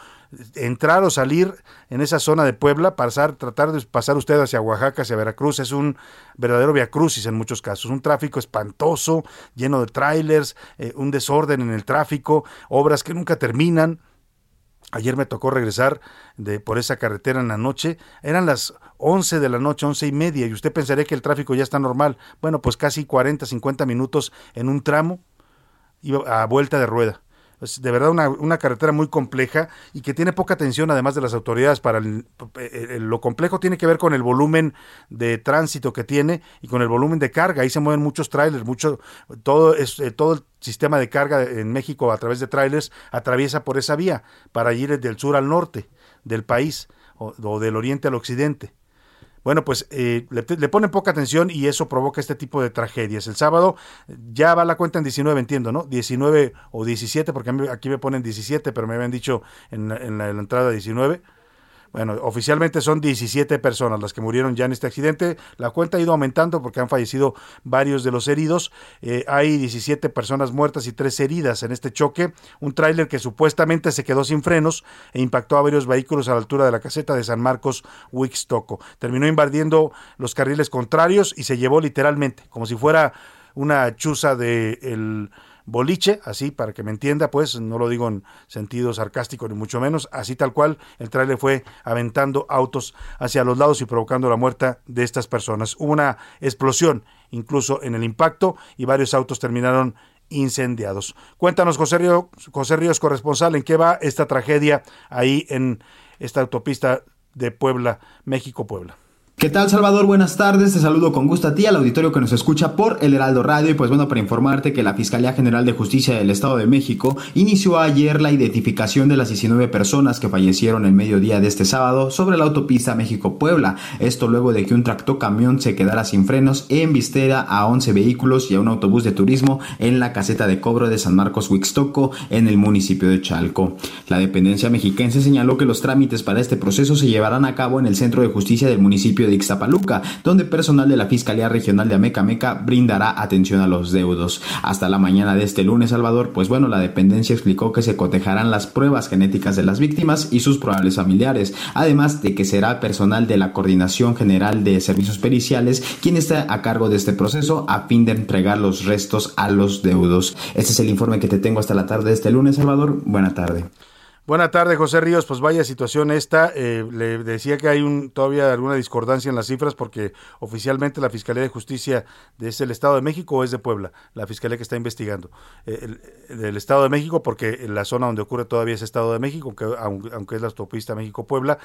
Entrar o salir en esa zona de Puebla, pasar, tratar de pasar usted hacia Oaxaca, hacia Veracruz, es un verdadero viacrucis en muchos casos. Un tráfico espantoso, lleno de trailers, eh, un desorden en el tráfico, obras que nunca terminan. Ayer me tocó regresar de, por esa carretera en la noche. Eran las 11 de la noche, once y media, y usted pensaría que el tráfico ya está normal. Bueno, pues casi 40, 50 minutos en un tramo a vuelta de rueda de verdad una, una, carretera muy compleja y que tiene poca atención además de las autoridades para lo complejo tiene que ver con el volumen de tránsito que tiene y con el volumen de carga. Ahí se mueven muchos trailers mucho todo es eh, todo el sistema de carga en México a través de trailers atraviesa por esa vía para ir del sur al norte del país o del oriente al occidente bueno, pues eh, le, ponen poca atención y eso provoca este tipo de tragedias. El sábado ya va la cuenta en 19, entiendo, ¿no? 19 o 17, porque aquí me ponen 17, pero me habían dicho en, en la, entrada 19. Bueno, oficialmente son 17 personas las que murieron ya en este accidente. La cuenta ha ido aumentando porque han fallecido varios de los heridos. Eh, hay 17 personas muertas y 3 heridas en este choque. Un tráiler que supuestamente se quedó sin frenos e impactó a varios vehículos a la altura de la caseta de San Marcos, Huixtoco. Terminó invadiendo los carriles contrarios y se llevó literalmente, como si fuera una chuza de el boliche, así para que me entienda, pues no lo digo en sentido sarcástico ni mucho menos, así tal cual el tráiler fue aventando autos hacia los lados y provocando la muerte de estas personas. Hubo una explosión incluso en el impacto y varios autos terminaron incendiados. Cuéntanos, José Ríos, José Ríos, corresponsal, ¿en qué va esta tragedia ahí en esta autopista de Puebla, México-Puebla? ¿Qué tal Salvador? Buenas tardes, te saludo con gusto a ti, al auditorio que nos escucha por El Heraldo Radio y pues bueno, para informarte que la Fiscalía General de Justicia del Estado de México inició ayer la identificación de las 19 personas que fallecieron el mediodía de este sábado sobre la autopista México-Puebla, esto luego de que un tractocamión se quedara sin frenos en vistera a 11 vehículos y a un autobús de turismo en la caseta de cobro de San Marcos Huixtoco en el municipio de Chalco. La dependencia mexiquense señaló que los trámites para este proceso se llevarán a cabo en el Centro de Justicia del municipio de Ixtapaluca, donde personal de la Fiscalía Regional de Amecameca brindará atención a los deudos. Hasta la mañana de este lunes, Salvador, pues bueno, la dependencia explicó que se cotejarán las pruebas genéticas de las víctimas y sus probables familiares, además de que será personal de la Coordinación General de Servicios Periciales quien está a cargo de este proceso a fin de entregar los restos a los deudos. Este es el informe que te tengo hasta la tarde de este lunes, Salvador. Buena tarde. Buenas tardes, José Ríos. Pues vaya situación esta. Eh, le decía que hay un, todavía alguna discordancia en las cifras porque oficialmente la Fiscalía de Justicia es el Estado de México o es de Puebla, la Fiscalía que está investigando. Eh, del Estado de México porque la zona donde ocurre todavía es Estado de México, que, aunque, es la autopista México-Puebla,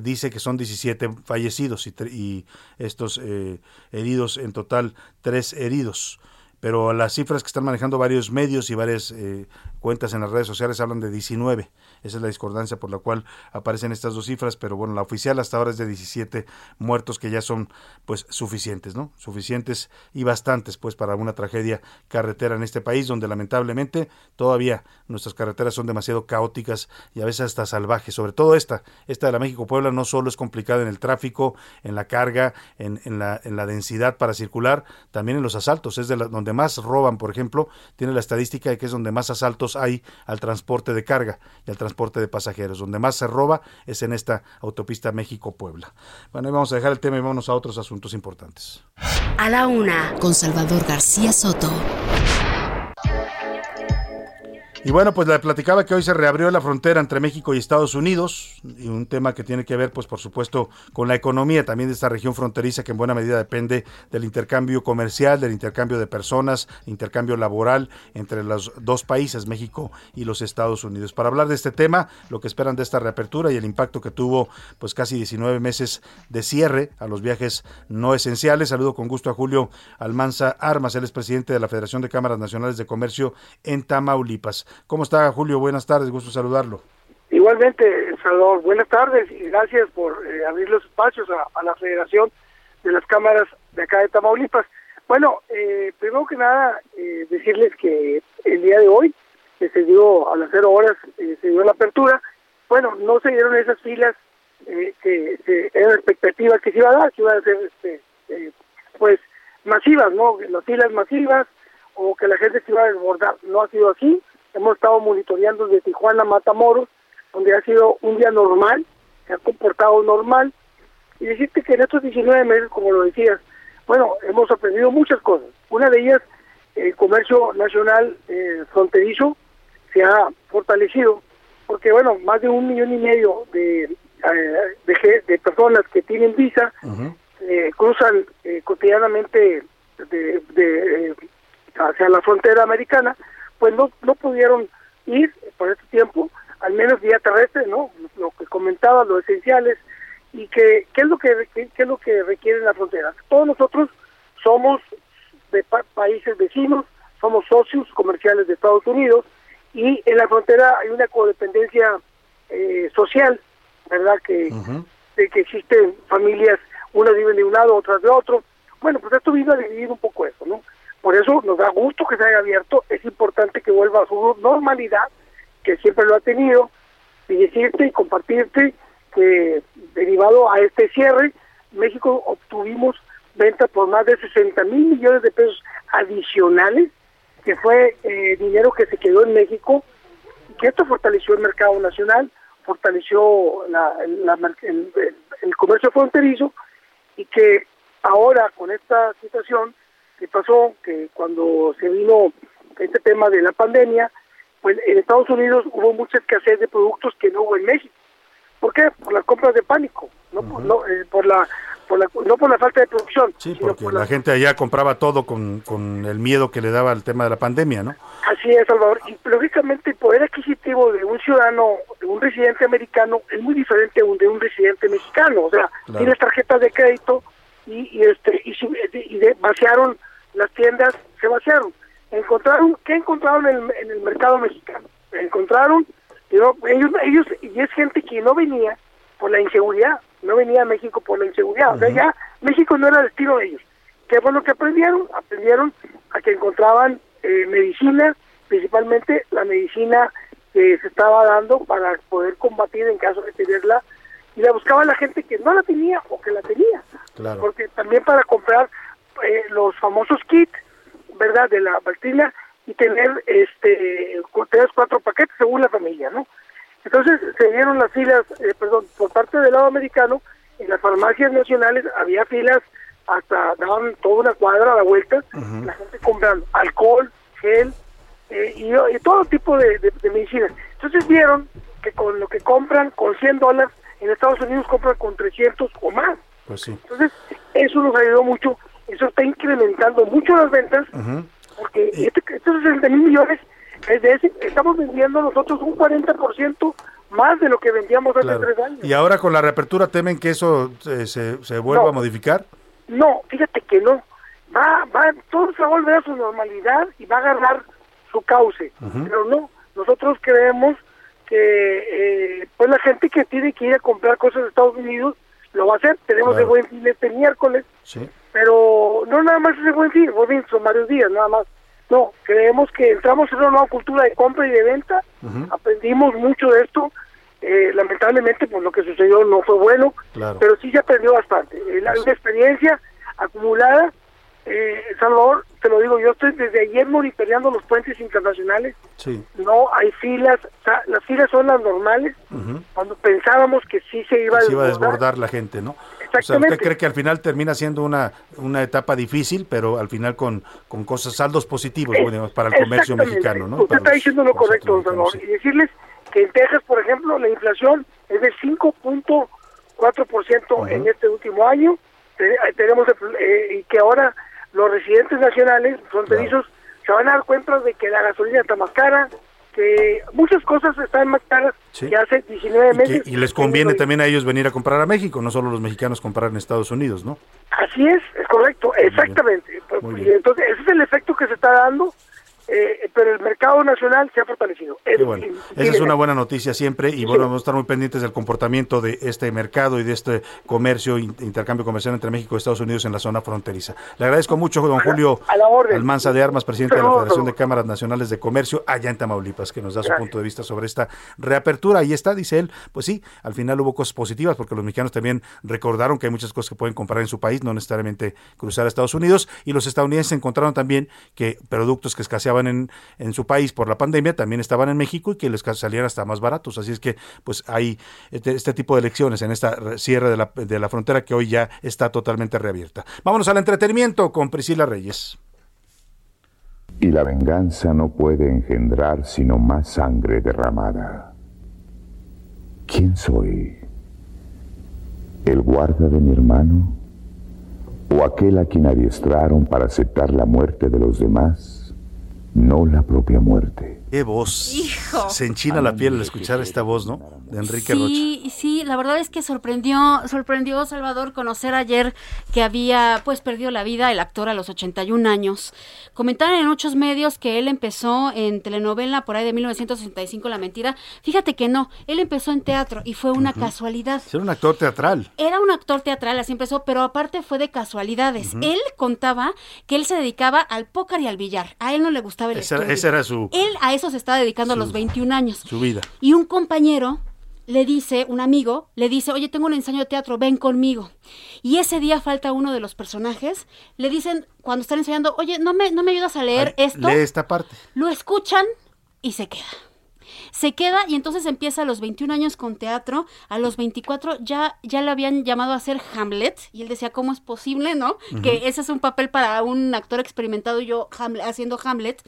dice que son 17 fallecidos y, y estos eh, heridos, en total tres heridos pero las cifras que están manejando varios medios y varias eh, cuentas en las redes sociales hablan de 19. Esa es la discordancia por la cual aparecen estas dos cifras, pero bueno, la oficial hasta ahora es de 17 muertos que ya son pues suficientes, ¿no? Suficientes y bastantes pues para una tragedia carretera en este país donde lamentablemente todavía nuestras carreteras son demasiado caóticas y a veces hasta salvajes, sobre todo esta, esta de la México Puebla no solo es complicada en el tráfico, en la carga, en, en, la, en la densidad para circular, también en los asaltos, es de la, donde más roban, por ejemplo, tiene la estadística de que es donde más asaltos hay al transporte de carga y al transporte de pasajeros. Donde más se roba es en esta autopista México-Puebla. Bueno, ahí vamos a dejar el tema y vamos a otros asuntos importantes. A la una, con Salvador García Soto. Y bueno, pues le platicaba que hoy se reabrió la frontera entre México y Estados Unidos, y un tema que tiene que ver, pues por supuesto, con la economía también de esta región fronteriza, que en buena medida depende del intercambio comercial, del intercambio de personas, intercambio laboral entre los dos países, México y los Estados Unidos. Para hablar de este tema, lo que esperan de esta reapertura y el impacto que tuvo, pues casi 19 meses de cierre a los viajes no esenciales. Saludo con gusto a Julio Almanza Armas, él es presidente de la Federación de Cámaras Nacionales de Comercio en Tamaulipas. ¿Cómo está Julio? Buenas tardes, gusto saludarlo. Igualmente, Salvador, buenas tardes y gracias por eh, abrir los espacios a, la Federación de las Cámaras de acá de Tamaulipas. Bueno, eh, primero que nada, eh, decirles que el día de hoy, que se dio a las cero horas, se dio la apertura, bueno, no se dieron esas filas que, que eran expectativas que se iba a dar, que iban a ser, este, pues, masivas, ¿no? Las filas masivas o que la gente se iba a desbordar. No ha sido así hemos estado monitoreando desde Tijuana a Matamoros, donde ha sido un día normal, se ha comportado normal, y decirte que en estos 19 meses, como lo decías, bueno, hemos aprendido muchas cosas. Una de ellas, el comercio nacional eh, fronterizo se ha fortalecido, porque bueno, más de un millón y medio de, eh, de, personas que tienen visa eh, cruzan cotidianamente de, hacia la frontera americana, pues no, no pudieron ir por este tiempo, al menos vía terrestre, ¿no? Lo que comentaba, lo esenciales, y que qué es lo que qué, es lo que requieren las fronteras. Todos nosotros somos de países vecinos, somos socios comerciales de Estados Unidos y en la frontera hay una codependencia eh, social, ¿verdad? Que, de que existen familias, unas viven de un lado, otras de otro. Bueno, pues esto vino a dividir un poco eso, ¿no? Por eso nos da gusto que se haya abierto, es importante que vuelva a su normalidad, que siempre lo ha tenido, y decirte y compartirte que derivado a este cierre, México obtuvimos venta por más de 60 mil millones de pesos adicionales, que fue eh, dinero que se quedó en México, y que esto fortaleció el mercado nacional, fortaleció la, el comercio fronterizo, y que ahora con esta situación que pasó, que cuando se vino este tema de la pandemia, pues en Estados Unidos hubo mucha escasez de productos que no hubo en México. ¿Por qué? Por las compras de pánico, no, por, no, eh, por la por la, no por la falta de producción. Sí, porque la, gente allá compraba todo con, con el miedo que le daba el tema de la pandemia, ¿no? Así es, Salvador. Y lógicamente el poder adquisitivo de un ciudadano, de un residente americano, es muy diferente de un residente mexicano. O sea, claro. tienes tarjetas de crédito y, y este y, y de, vaciaron las tiendas, se vaciaron. Encontraron, ¿qué encontraron en el, en el mercado mexicano? Encontraron, ellos, ellos, y es gente que no venía por la inseguridad, no venía a México por la inseguridad, uh -huh. o sea, ya México no era el estilo de ellos. ¿Qué fue lo que aprendieron? Aprendieron a que encontraban eh, medicina, principalmente la medicina que se estaba dando para poder combatir en caso de tenerla, y la buscaba la gente que no la tenía o que la tenía. Claro. Porque también para comprar eh, los famosos kits, ¿verdad?, de la vacuna y tener este tres, cuatro paquetes según la familia, ¿no? Entonces se dieron las filas, eh, perdón, por parte del lado americano, en las farmacias nacionales había filas hasta daban toda una cuadra a la vuelta, uh -huh. la gente comprando alcohol, gel eh, y, y, todo tipo de, de, de medicinas. Entonces vieron que con lo que compran, con 100 dólares, en Estados Unidos compran con 300 o más. Pues sí. Entonces eso nos ayudó mucho, eso está incrementando mucho las ventas, uh -huh. porque y... este, estos 60 mil millones es de ese, estamos vendiendo nosotros un 40% más de lo que vendíamos hace claro. tres años. ¿Y ahora con la reapertura temen que eso eh, se, se vuelva no, a modificar? No, fíjate que no. Va, va, todo se va a volver a su normalidad y va a agarrar su cauce. Uh -huh. Pero no, nosotros creemos que eh, pues la gente que tiene que ir a comprar cosas de Estados Unidos lo va a hacer. Tenemos claro. el buen fin este miércoles, sí. Pero no nada más ese buen fin, buen fin son varios días nada más. No, creemos que entramos en una nueva cultura de compra y de venta, uh -huh. aprendimos mucho de esto, eh, lamentablemente pues lo que sucedió no fue bueno, claro. pero sí se aprendió bastante. Eh, la, una experiencia acumulada, eh, Salvador, te lo digo, yo estoy desde ayer monitoreando los puentes internacionales, sí. no hay filas, o sea, las filas son las normales, uh -huh. cuando pensábamos que sí se iba a, se iba a desbordar la gente, ¿no? O sea, ¿usted cree que al final termina siendo una, una etapa difícil, pero al final con, con cosas, saldos positivos bueno, para el comercio mexicano, ¿no? Usted para está diciendo lo correcto. Y decirles que en Texas, por ejemplo, la inflación es de 5.4% uh -huh. en este último año. Tenemos eh, y que ahora los residentes nacionales fronterizos claro. se van a dar cuenta de que la gasolina está más cara, que muchas cosas están más caras sí. que hace 19 meses. Y, que, y les conviene también a ellos venir a comprar a México, no solo los mexicanos comprar en Estados Unidos, ¿no? Así es, es correcto, exactamente. Y entonces, ese es el efecto que se está dando pero el mercado nacional se ha fortalecido. Qué bueno. Esa es una buena noticia siempre y bueno, vamos a estar muy pendientes del comportamiento de este mercado y de este comercio, intercambio comercial entre México y Estados Unidos en la zona fronteriza. Le agradezco mucho, don Julio Almanza de Armas, presidente de la Federación de Cámaras Nacionales de Comercio allá en Tamaulipas, que nos da su punto de vista sobre esta reapertura. Ahí está, dice él, pues sí, al final hubo cosas positivas porque los mexicanos también recordaron que hay muchas cosas que pueden comprar en su país, no necesariamente cruzar a Estados Unidos, y los estadounidenses encontraron también que productos que escaseaban en, en, su país por la pandemia también estaban en México y que les salían hasta más baratos. Así es que pues hay este, este tipo de elecciones en esta cierre de la, de la frontera que hoy ya está totalmente reabierta. Vámonos al entretenimiento con Priscila Reyes. Y la venganza no puede engendrar sino más sangre derramada. ¿Quién soy? ¿El guarda de mi hermano? ¿O aquel a quien adiestraron para aceptar la muerte de los demás? No la propia muerte. Qué voz. Hijo. Se enchina la piel al escuchar esta voz, ¿no? De Enrique sí, Rocha. Sí, la verdad es que sorprendió, sorprendió Salvador conocer ayer que había pues perdido la vida el actor a los 81 años. Comentaron en muchos medios que él empezó en telenovela por ahí de 1965 La Mentira. Fíjate que no, él empezó en teatro y fue una uh -huh. casualidad. Era un actor teatral. Era un actor teatral, así empezó, pero aparte fue de casualidades. Uh -huh. Él contaba que él se dedicaba al póker y al billar. A él no le gustaba el ese, estudio. ese era su Él a eso se estaba dedicando su, a los 21 años. Su vida. Y un compañero le dice, un amigo, le dice, oye, tengo un ensayo de teatro, ven conmigo. Y ese día falta uno de los personajes, le dicen, cuando están ensayando, oye, ¿no me, no me ayudas a leer Ay, esto? Lee esta parte. Lo escuchan y se queda. Se queda y entonces empieza a los 21 años con teatro, a los 24 ya, ya le habían llamado a hacer Hamlet y él decía, ¿cómo es posible, no? Que ese es un papel para un actor experimentado yo haciendo Hamlet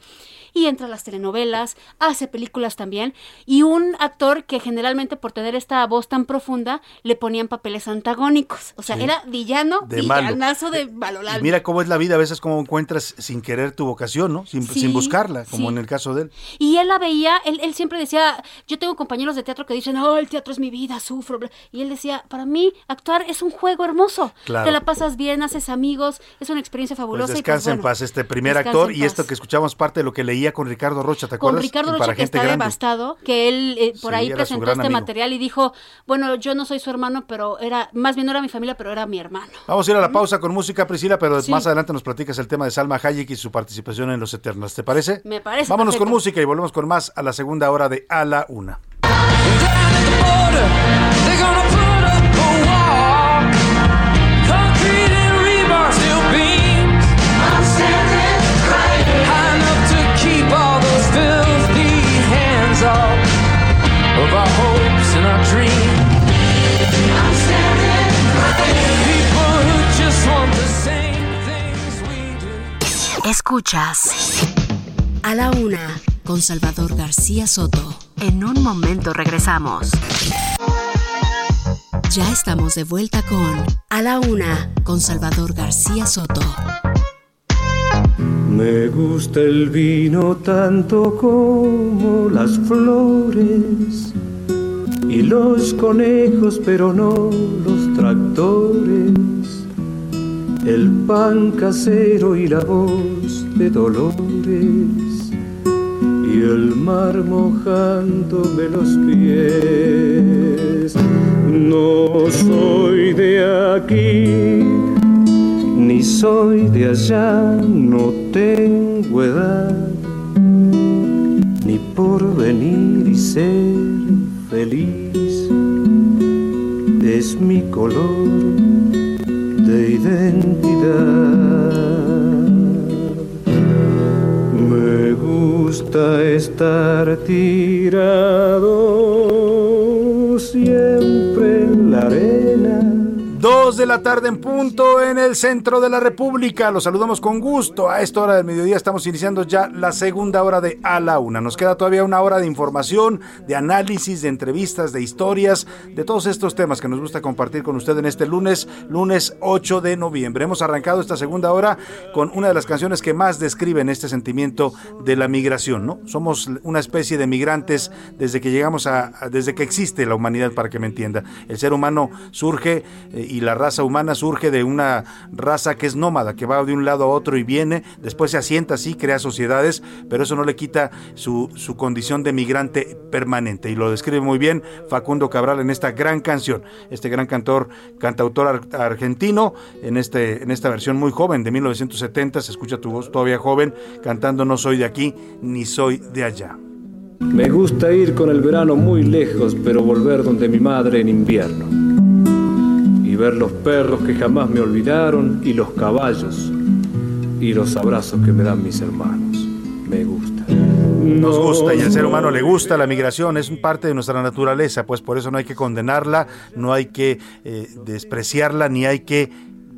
y entra a las telenovelas, hace películas también, y un actor que generalmente por tener esta voz tan profunda le ponían papeles antagónicos, o sea, era villano, De villanazo malo. de. Y mira cómo es la vida, a veces como encuentras sin querer tu vocación, ¿no? Sin, Sí, sin buscarla, como sí. en el caso de él. Y él la veía, él, él siempre decía, yo tengo compañeros de teatro que dicen, oh, el teatro es mi vida, sufro. bla". Y él decía, para mí, actuar es un juego hermoso. Claro. Te la pasas bien, haces amigos, es una experiencia Pues fabulosa. y, descansa en paz este primer actor y paz. esto que escuchamos parte de lo que con Ricardo Rocha, ¿te Con acuerdas? Ricardo En Rocha, Para que gente está grande. devastado, que él eh, por Sí, ahí presentó este amigo. material y dijo, bueno, yo no soy su hermano, pero era, más bien no era mi familia, pero era mi hermano. Vamos a ir a la pausa con música, Priscila, pero Sí. más adelante nos platicas el tema de Salma Hayek y su participación en Los Eternos. ¿Te parece? Me parece Vámonos con música y volvemos con más a la segunda hora de A la Una. Escuchas A la Una con Salvador García Soto. En un momento regresamos. Ya estamos de vuelta con A la Una con Salvador García Soto. Me gusta el vino tanto como las flores y los conejos, pero no los tractores. El pan casero y la voz de Dolores y el mar mojándome los pies. No soy de aquí ni soy de allá, no tengo edad, ni por venir y ser feliz. Es mi color de identidad. Gusta estar tirado siempre 2 de la tarde en punto en el centro de la República. Los saludamos con gusto. A esta hora del mediodía estamos iniciando ya la segunda hora de A la Una. Nos queda todavía una hora de información, de análisis, de entrevistas, de historias, de todos estos temas que nos gusta compartir con usted en este lunes, lunes 8 de noviembre. Hemos arrancado esta segunda hora con una de las canciones que más describen este sentimiento de la migración, ¿no? Somos una especie de migrantes desde que llegamos a, desde que existe la humanidad, para que me entienda. El ser humano surge y y la raza humana surge de una raza que es nómada, que va de un lado a otro y viene, después se asienta así, crea sociedades, pero eso no le quita su, su condición de migrante permanente. Y lo describe muy bien Facundo Cabral en esta gran canción, este gran cantor, cantautor ar- argentino, en, este, en esta versión muy joven de 1970, se escucha tu voz todavía joven, cantando No soy de aquí ni soy de allá. Me gusta ir con el verano muy lejos, pero volver donde mi madre en invierno. Y ver los perros que jamás me olvidaron y los caballos y los abrazos que me dan mis hermanos. Me gusta. Nos gusta y al ser humano le gusta la migración, es parte de nuestra naturaleza, pues por eso no hay que condenarla, no hay que eh, despreciarla, ni hay que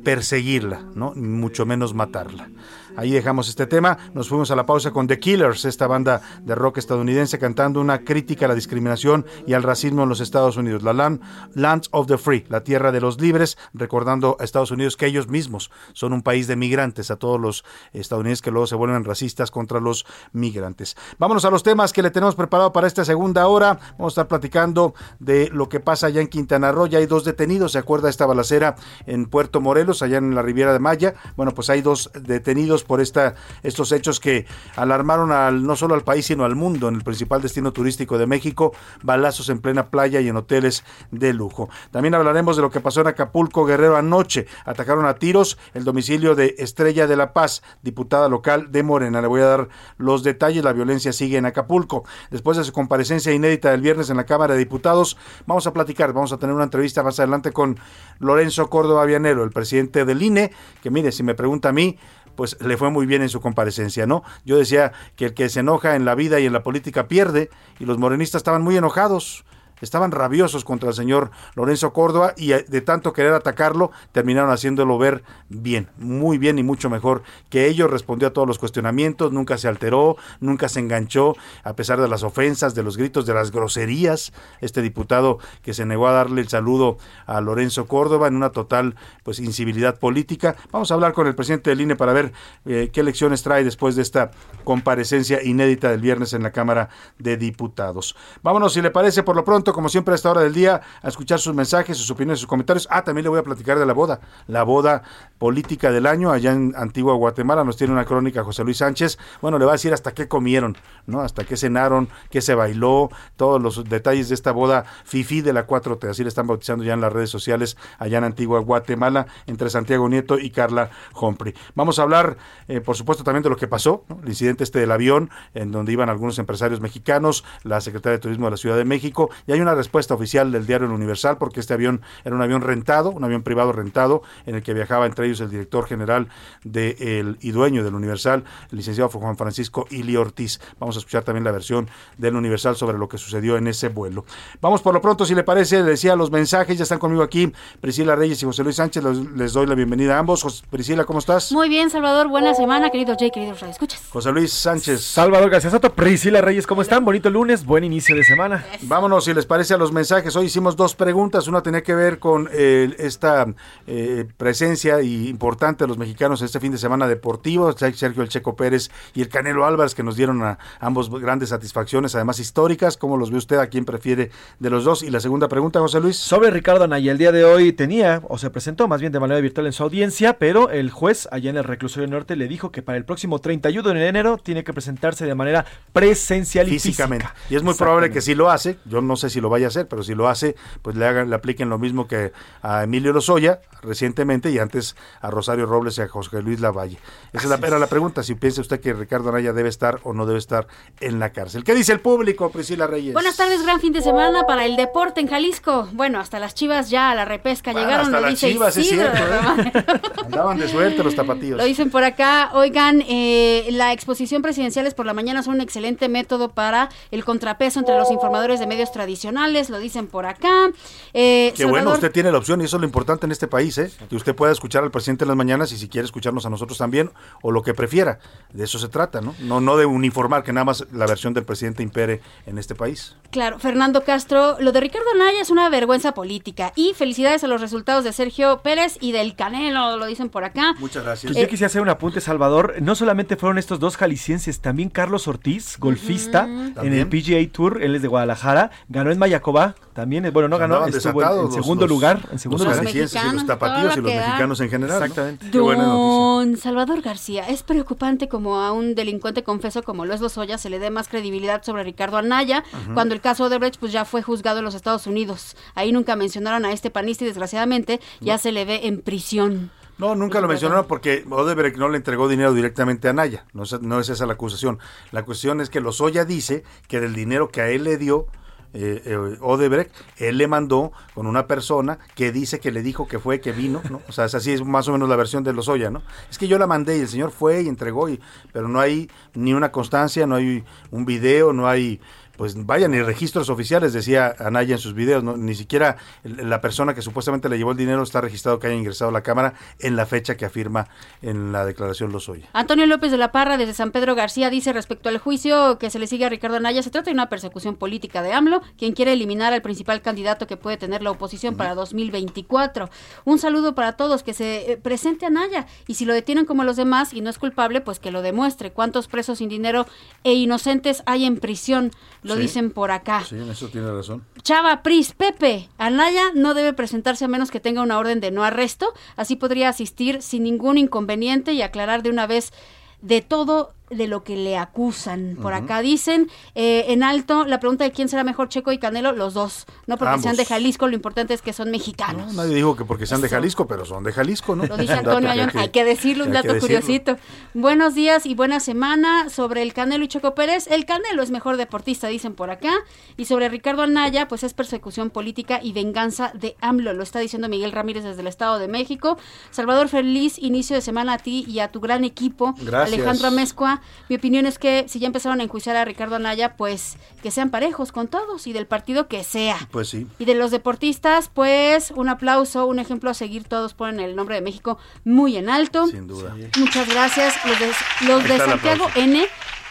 perseguirla, ¿no? Mucho menos matarla. Ahí dejamos este tema, nos fuimos a la pausa con The Killers, esta banda de rock estadounidense cantando una crítica a la discriminación y al racismo en los Estados Unidos, la land, of the Free, la tierra de los libres, recordando a Estados Unidos que ellos mismos son un país de migrantes, a todos los estadounidenses que luego se vuelven racistas contra los migrantes. Vámonos a los temas que le tenemos preparado para esta segunda hora. Vamos a estar platicando de lo que pasa allá en Quintana Roo. Ya hay dos detenidos, ¿se acuerda esta balacera en Puerto Morelos, allá en la Riviera de Maya? Bueno, pues hay dos detenidos por estos hechos que alarmaron al, no solo al país, sino al mundo, en el principal destino turístico de México, balazos en plena playa y en hoteles de lujo. También hablaremos de lo que pasó en Acapulco, Guerrero, anoche. Atacaron a tiros el domicilio de Estrella de la Paz, diputada local de Morena. Le voy a dar los detalles. La violencia sigue en Acapulco. Después de su comparecencia inédita del viernes en la Cámara de Diputados, vamos a platicar, vamos a tener una entrevista más adelante con Lorenzo Córdoba Vianero, el presidente del INE, que mire, si me pregunta a mí, pues le fue muy bien en su comparecencia, ¿no? Yo decía que el que se enoja en la vida y en la política pierde, y los morenistas estaban muy enojados estaban rabiosos contra el señor Lorenzo Córdoba y eh, de tanto querer atacarlo terminaron haciéndolo ver bien, muy bien y mucho mejor que ellos. Respondió a todos los cuestionamientos, nunca se alteró, nunca se enganchó, a pesar de las ofensas, de los gritos, de las groserías. Este diputado que se negó a darle el saludo a Lorenzo Córdoba en una total pues incivilidad política. Vamos a hablar con el presidente del INE para ver eh, qué lecciones trae después de esta comparecencia inédita del viernes en la Cámara de Diputados. Vámonos, si le parece, por lo pronto como siempre, a esta hora del día, a escuchar sus mensajes, sus opiniones, sus comentarios. Ah, también le voy a platicar de la boda, la boda política del año allá en Antigua Guatemala. Nos tiene una crónica José Luis Sánchez. Bueno, le va a decir hasta qué comieron, ¿no? Hasta qué cenaron, qué se bailó, todos los detalles de esta boda FIFI de la 4T. Así le están bautizando ya en las redes sociales allá en Antigua Guatemala, entre Santiago Nieto y Carla Humphrey. Vamos a hablar, eh, por supuesto, también de lo que pasó, el incidente este del avión, en donde iban algunos empresarios mexicanos, la Secretaría de Turismo de la Ciudad de México, hay una respuesta oficial del diario El Universal, porque este avión era un avión rentado, un avión privado rentado, en el que viajaba entre ellos el director general de el, y dueño del Universal, el licenciado Juan Francisco Ili Ortiz. Vamos a escuchar también la versión del Universal sobre lo que sucedió en ese vuelo. Vamos por lo pronto, si le parece, le decía los mensajes, ya están conmigo aquí Priscila Reyes y José Luis Sánchez, les doy la bienvenida a ambos. Priscila, ¿cómo estás? Muy bien, Salvador, buena semana, querido Jay, queridos escuchas. José Luis Sánchez. Salvador García Soto, Priscila Reyes, ¿cómo están? Bonito lunes, buen inicio de semana. Vámonos, si les parece, a los mensajes. Hoy hicimos dos preguntas. Una tenía que ver con eh, esta eh, presencia y importante de los mexicanos este fin de semana deportivo. Sergio El Checo Pérez y el Canelo Álvarez, que nos dieron a ambos grandes satisfacciones, además históricas. ¿Cómo los ve usted? ¿A quién prefiere de los dos? Y la segunda pregunta, José Luis. Sobre Ricardo Anaya, el día de hoy tenía, o se presentó más bien de manera virtual en su audiencia, pero el juez allá en el reclusorio norte le dijo que para el próximo 31 de enero tiene que presentarse de manera presencial y Físicamente. física. Y es muy probable que sí lo hace. Yo no sé si lo vaya a hacer, pero si lo hace, pues le hagan, le apliquen lo mismo que a Emilio Lozoya recientemente y antes a Rosario Robles y a José Luis Lavalle. Esa es la, era la pregunta, si piensa usted que Ricardo Anaya debe estar o no debe estar en la cárcel. ¿Qué dice el público, Priscila Reyes? Buenas tardes, gran fin de semana para el deporte en Jalisco. Bueno, hasta las chivas ya a la repesca Bueno, llegaron. hasta lo las dice Chivas, es cierto, ¿eh? Andaban de suerte los tapatíos. Lo dicen por acá. Oigan, eh, la exposición presidenciales por la mañana son un excelente método para el contrapeso entre los informadores de medios tradicionales. Lo dicen por acá. Eh, Qué bueno, usted tiene la opción y eso es lo importante en este país, ¿eh? que usted pueda escuchar al presidente en las mañanas y si quiere escucharnos a nosotros también o lo que prefiera. De eso se trata, ¿no? No, no de uniformar que nada más la versión del presidente impere en este país. Claro, Fernando Castro, lo de Ricardo Anaya es una vergüenza política y felicidades a los resultados de Sergio Pérez y del Canelo, lo dicen por acá. Muchas gracias. Pues yo quisiera hacer un apunte, Salvador. No solamente fueron estos dos jaliscienses, también Carlos Ortiz, golfista, en el. PGA Tour, él es de Guadalajara, ganó en Mayacoba, también, bueno, no ganó, estuvo en, en los- segundo los- lugar, en segundo los lugar. y los mexicanos, tapatíos y lo los mexicanos en general. ¿no? Exactamente. Don Salvador García, es preocupante como a un delincuente confeso como lo es Lozoya se le dé más credibilidad sobre Ricardo Anaya, cuando el caso de Brecht pues ya fue juzgado en los Estados Unidos. Ahí nunca mencionaron a este panista y desgraciadamente ya se le ve en prisión. No, nunca lo mencionaron porque Odebrecht no le entregó dinero directamente a Naya. No, es- no es esa la acusación. La cuestión es que Lozoya dice que del dinero que a él le dio eh, eh, Odebrecht, él le mandó con una persona que dice que le dijo que fue, que vino, ¿no? O sea, es así es más o menos la versión de Lozoya, ¿no? Es que yo la mandé y el señor fue y entregó, y, pero no hay ni una constancia, no hay un video, no hay pues vaya, ni registros oficiales, decía Anaya en sus videos, ¿no? ni siquiera la persona que supuestamente le llevó el dinero está registrado que haya ingresado a la Cámara en la fecha que afirma en la declaración Lozoya. Antonio López de la Parra desde San Pedro García dice respecto al juicio que se le sigue a Ricardo Anaya, se trata de una persecución política de AMLO, quien quiere eliminar al principal candidato que puede tener la oposición para 2024. Un saludo para todos, que se eh, presente Anaya y si lo detienen como los demás y no es culpable, pues que lo demuestre. ¿Cuántos presos sin dinero e inocentes hay en prisión? Lo Sí. dicen por acá. Sí, en eso tiene razón. Chava Pris, Pepe, Anaya no debe presentarse a menos que tenga una orden de no arresto, así podría asistir sin ningún inconveniente y aclarar de una vez de todo de lo que le acusan. Por acá dicen, eh, en alto, la pregunta de quién será mejor Checo y Canelo, los dos. No porque sean de Jalisco, lo importante es que son mexicanos. Nadie dijo que porque sean de Jalisco, pero son de Jalisco, ¿no? Lo dice Antonio Ayón, hay que decirlo, un dato decirlo. curiosito. Buenos días y buena semana sobre el Canelo y Checo Pérez. El Canelo es mejor deportista, dicen por acá. Y sobre Ricardo Anaya, pues es persecución política y venganza de AMLO. Lo está diciendo Miguel Ramírez desde el Estado de México. Salvador, feliz inicio de semana a ti y a tu gran equipo. Gracias. Alejandro Amezcua, mi opinión es que si ya empezaron a enjuiciar a Ricardo Anaya, pues que sean parejos con todos y del partido que sea. Pues sí. Y de los deportistas, pues un aplauso, un ejemplo a seguir. Todos ponen el nombre de México muy en alto. Sin duda. Muchas gracias. Los de, los de Santiago. N,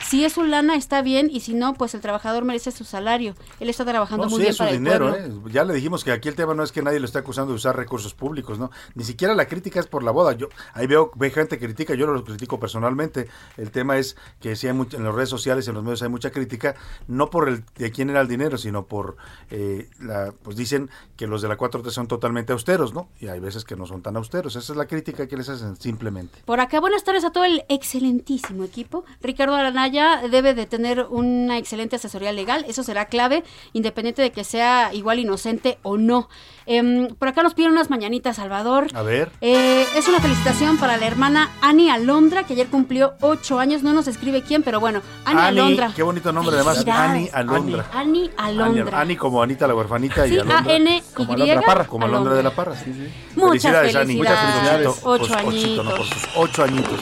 si es su lana está bien y si no, pues el trabajador merece su salario. Él está trabajando No, muy sí, bien es su para el dinero, pueblo. ¿eh? Ya le dijimos que aquí el tema no es que nadie lo esté acusando de usar recursos públicos, ¿no? Ni siquiera la crítica es por la boda. Yo ahí veo, ve gente que critica, yo no lo critico personalmente. El tema es que sí hay mucho, en las redes sociales, en los medios hay mucha crítica, no por el de quién era el dinero, sino por eh, la, pues dicen que los de la 4T son totalmente austeros, ¿no? Y hay veces que no son tan austeros. Esa es la crítica que les hacen simplemente. Por acá, buenas tardes a todo el excelentísimo equipo. Ricardo Aranaya debe de tener una excelente asesoría legal, eso será clave, independiente de que sea igual inocente o no. Em, por acá nos piden unas mañanitas, Salvador. A ver. Eh, es una felicitación para la hermana Ani Alondra, que ayer cumplió ocho años, no nos escribe quién, pero bueno, Ani, Ani, Alondra. qué bonito nombre además, Felicidades. Ani Alondra. Ani Alondra. Ani, Ani como Anita la huerfanita y Alondra. A-N-Y, como Alondra Parra. Como Alondra Alondra. de la Parra, sí, sí. Muchas Ani. Muchas felicidades. felicidades. Ocho Pues, añitos. Por sus ocho añitos.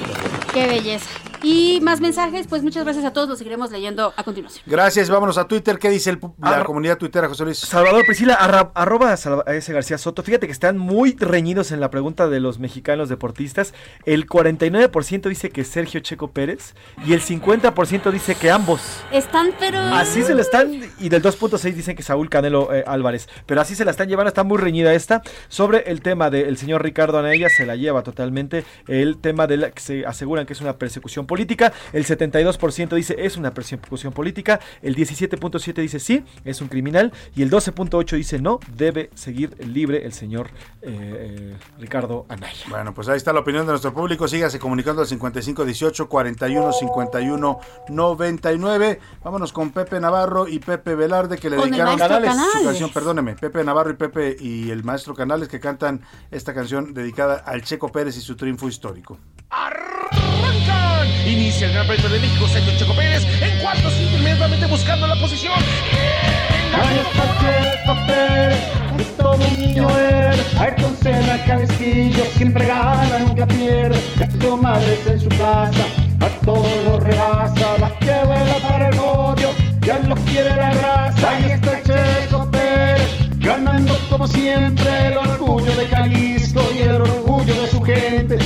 Qué belleza. Y más mensajes, pues muchas gracias a todos, los seguiremos leyendo a continuación. Gracias, vámonos a Twitter. ¿Qué dice el pu- la comunidad tuitera, José Luis? Salvador Priscila, arra- arroba Salva- ese García Soto. Fíjate que están muy reñidos en la pregunta de los mexicanos deportistas. El 49% dice que Sergio Checo Pérez y el 50% dice que ambos. Están, pero. Así se la están, y del 2.6 dicen que Saúl Canelo eh, Álvarez, pero así se la están llevando, está muy reñida esta. Sobre el tema del señor Ricardo Anaya, se la lleva totalmente el tema de la que se aseguran que es una persecución política. El 72% dice es una persecución política. El 17.7 dice sí, es un criminal. Y el 12.8 dice no, debe seguir libre el señor eh, eh, Ricardo Anaya. Bueno, pues ahí está la opinión de nuestro público. Sígase comunicando al 5518 41 51 99. Vámonos con Pepe Navarro y Pepe Velarde que le dedicaron su Canales. canción, perdóneme, Pepe Navarro y Pepe y el maestro Canales que cantan esta canción dedicada al Checo Pérez y su triunfo histórico. Inicia el Gran Premio de México, Sergio Checo Pérez en cuarto, inmediatamente buscando la posición. Todo un niño él. Ayrton Senna, Cabestillo, siempre gana, nunca pierde. Esto madres en su casa, a todos los rebasa. La que vuela para el podio, ya los quiere la raza. Ahí está Checo Pérez, ganando como siempre el orgullo de Jalisco y el orgullo de su gente.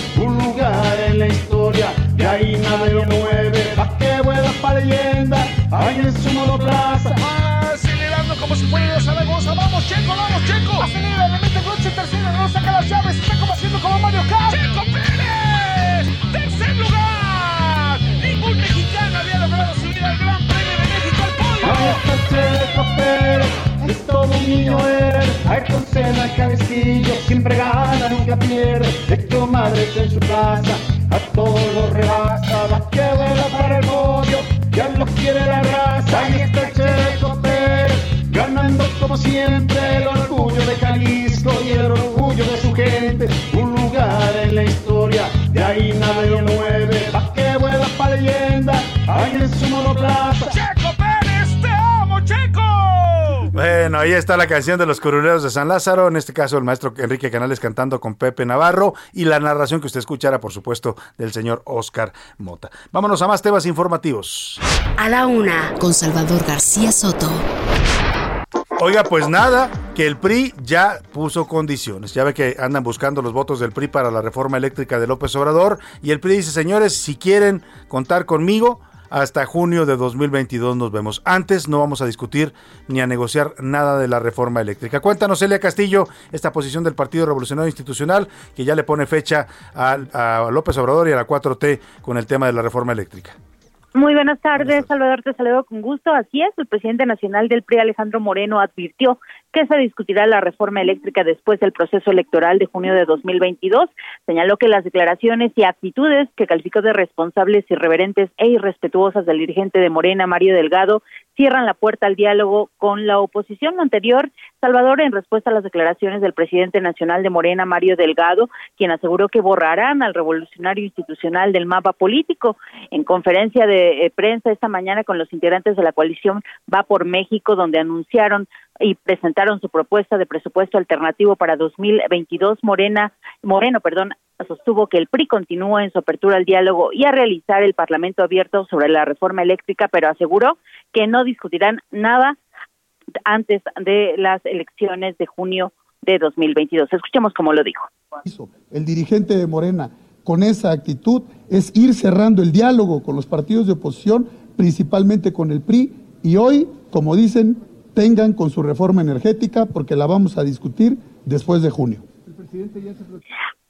De ahí nadie lo mueve. La que vuela para leyenda, ahí en su monoplaza. Acelerando como si fuera de Zaragoza. Vamos, Checo, vamos, Checo. Acelera, le mete coche tercero, no saca las llaves. Está como haciendo como Mario Kart. Checo Pérez, tercer lugar. Ningún mexicano había logrado subir al Gran Premio de México al podio. Ahí está Checo Pérez, todo un niño él. Ayrton Senna, Cabestillo, siempre gana, nunca pierde. Hecho madres en su plaza, a todos los rebasa. Que vuela para el podio, ya los quiere la raza. Ahí está Checo Pérez, ganando como siempre el orgullo de Jalisco y el orgullo de su gente. Un lugar en la historia, de ahí nadie lo mueve. La que vuela para leyenda, ahí en su monoplaza. Bueno, ahí está la canción de los curuleros de San Lázaro, en este caso el maestro Enrique Canales cantando con Pepe Navarro y la narración que usted escuchará, por supuesto, del señor Oscar Mota. Vámonos a más temas informativos. A la una, con Salvador García Soto. Oiga, pues nada, que el PRI ya puso condiciones. Ya ve que andan buscando los votos del PRI para la reforma eléctrica de López Obrador. Y el PRI dice, señores, si quieren contar conmigo, hasta junio de 2022 nos vemos. Antes no vamos a discutir ni a negociar nada de la reforma eléctrica. Cuéntanos, Elia Castillo, esta posición del Partido Revolucionario Institucional, que ya le pone fecha a, a López Obrador y a la 4T con el tema de la reforma eléctrica. Muy buenas tardes, Salvador, te saludo con gusto. Así es, el presidente nacional del PRI, Alejandro Moreno, advirtió que se discutirá la reforma eléctrica después del proceso electoral de junio de 2022. Señaló que las declaraciones y actitudes que calificó de responsables, irreverentes e irrespetuosas del dirigente de Morena, Mario Delgado, cierran la puerta al diálogo con la oposición. Lo anterior, Salvador, en respuesta a las declaraciones del presidente nacional de Morena, Mario Delgado, quien aseguró que borrarán al revolucionario institucional del mapa político. En conferencia de eh, prensa esta mañana con los integrantes de la coalición Va por México, donde anunciaron y presentaron su propuesta de presupuesto alternativo para 2022. Morena, Moreno, perdón, sostuvo que el PRI continúa en su apertura al diálogo y a realizar el Parlamento abierto sobre la reforma eléctrica, pero aseguró que no discutirán nada antes de las elecciones de junio de 2022. Escuchemos cómo lo dijo. El dirigente de Morena con esa actitud es ir cerrando el diálogo con los partidos de oposición, principalmente con el PRI, y hoy, como dicen, tengan con su reforma energética porque la vamos a discutir después de junio.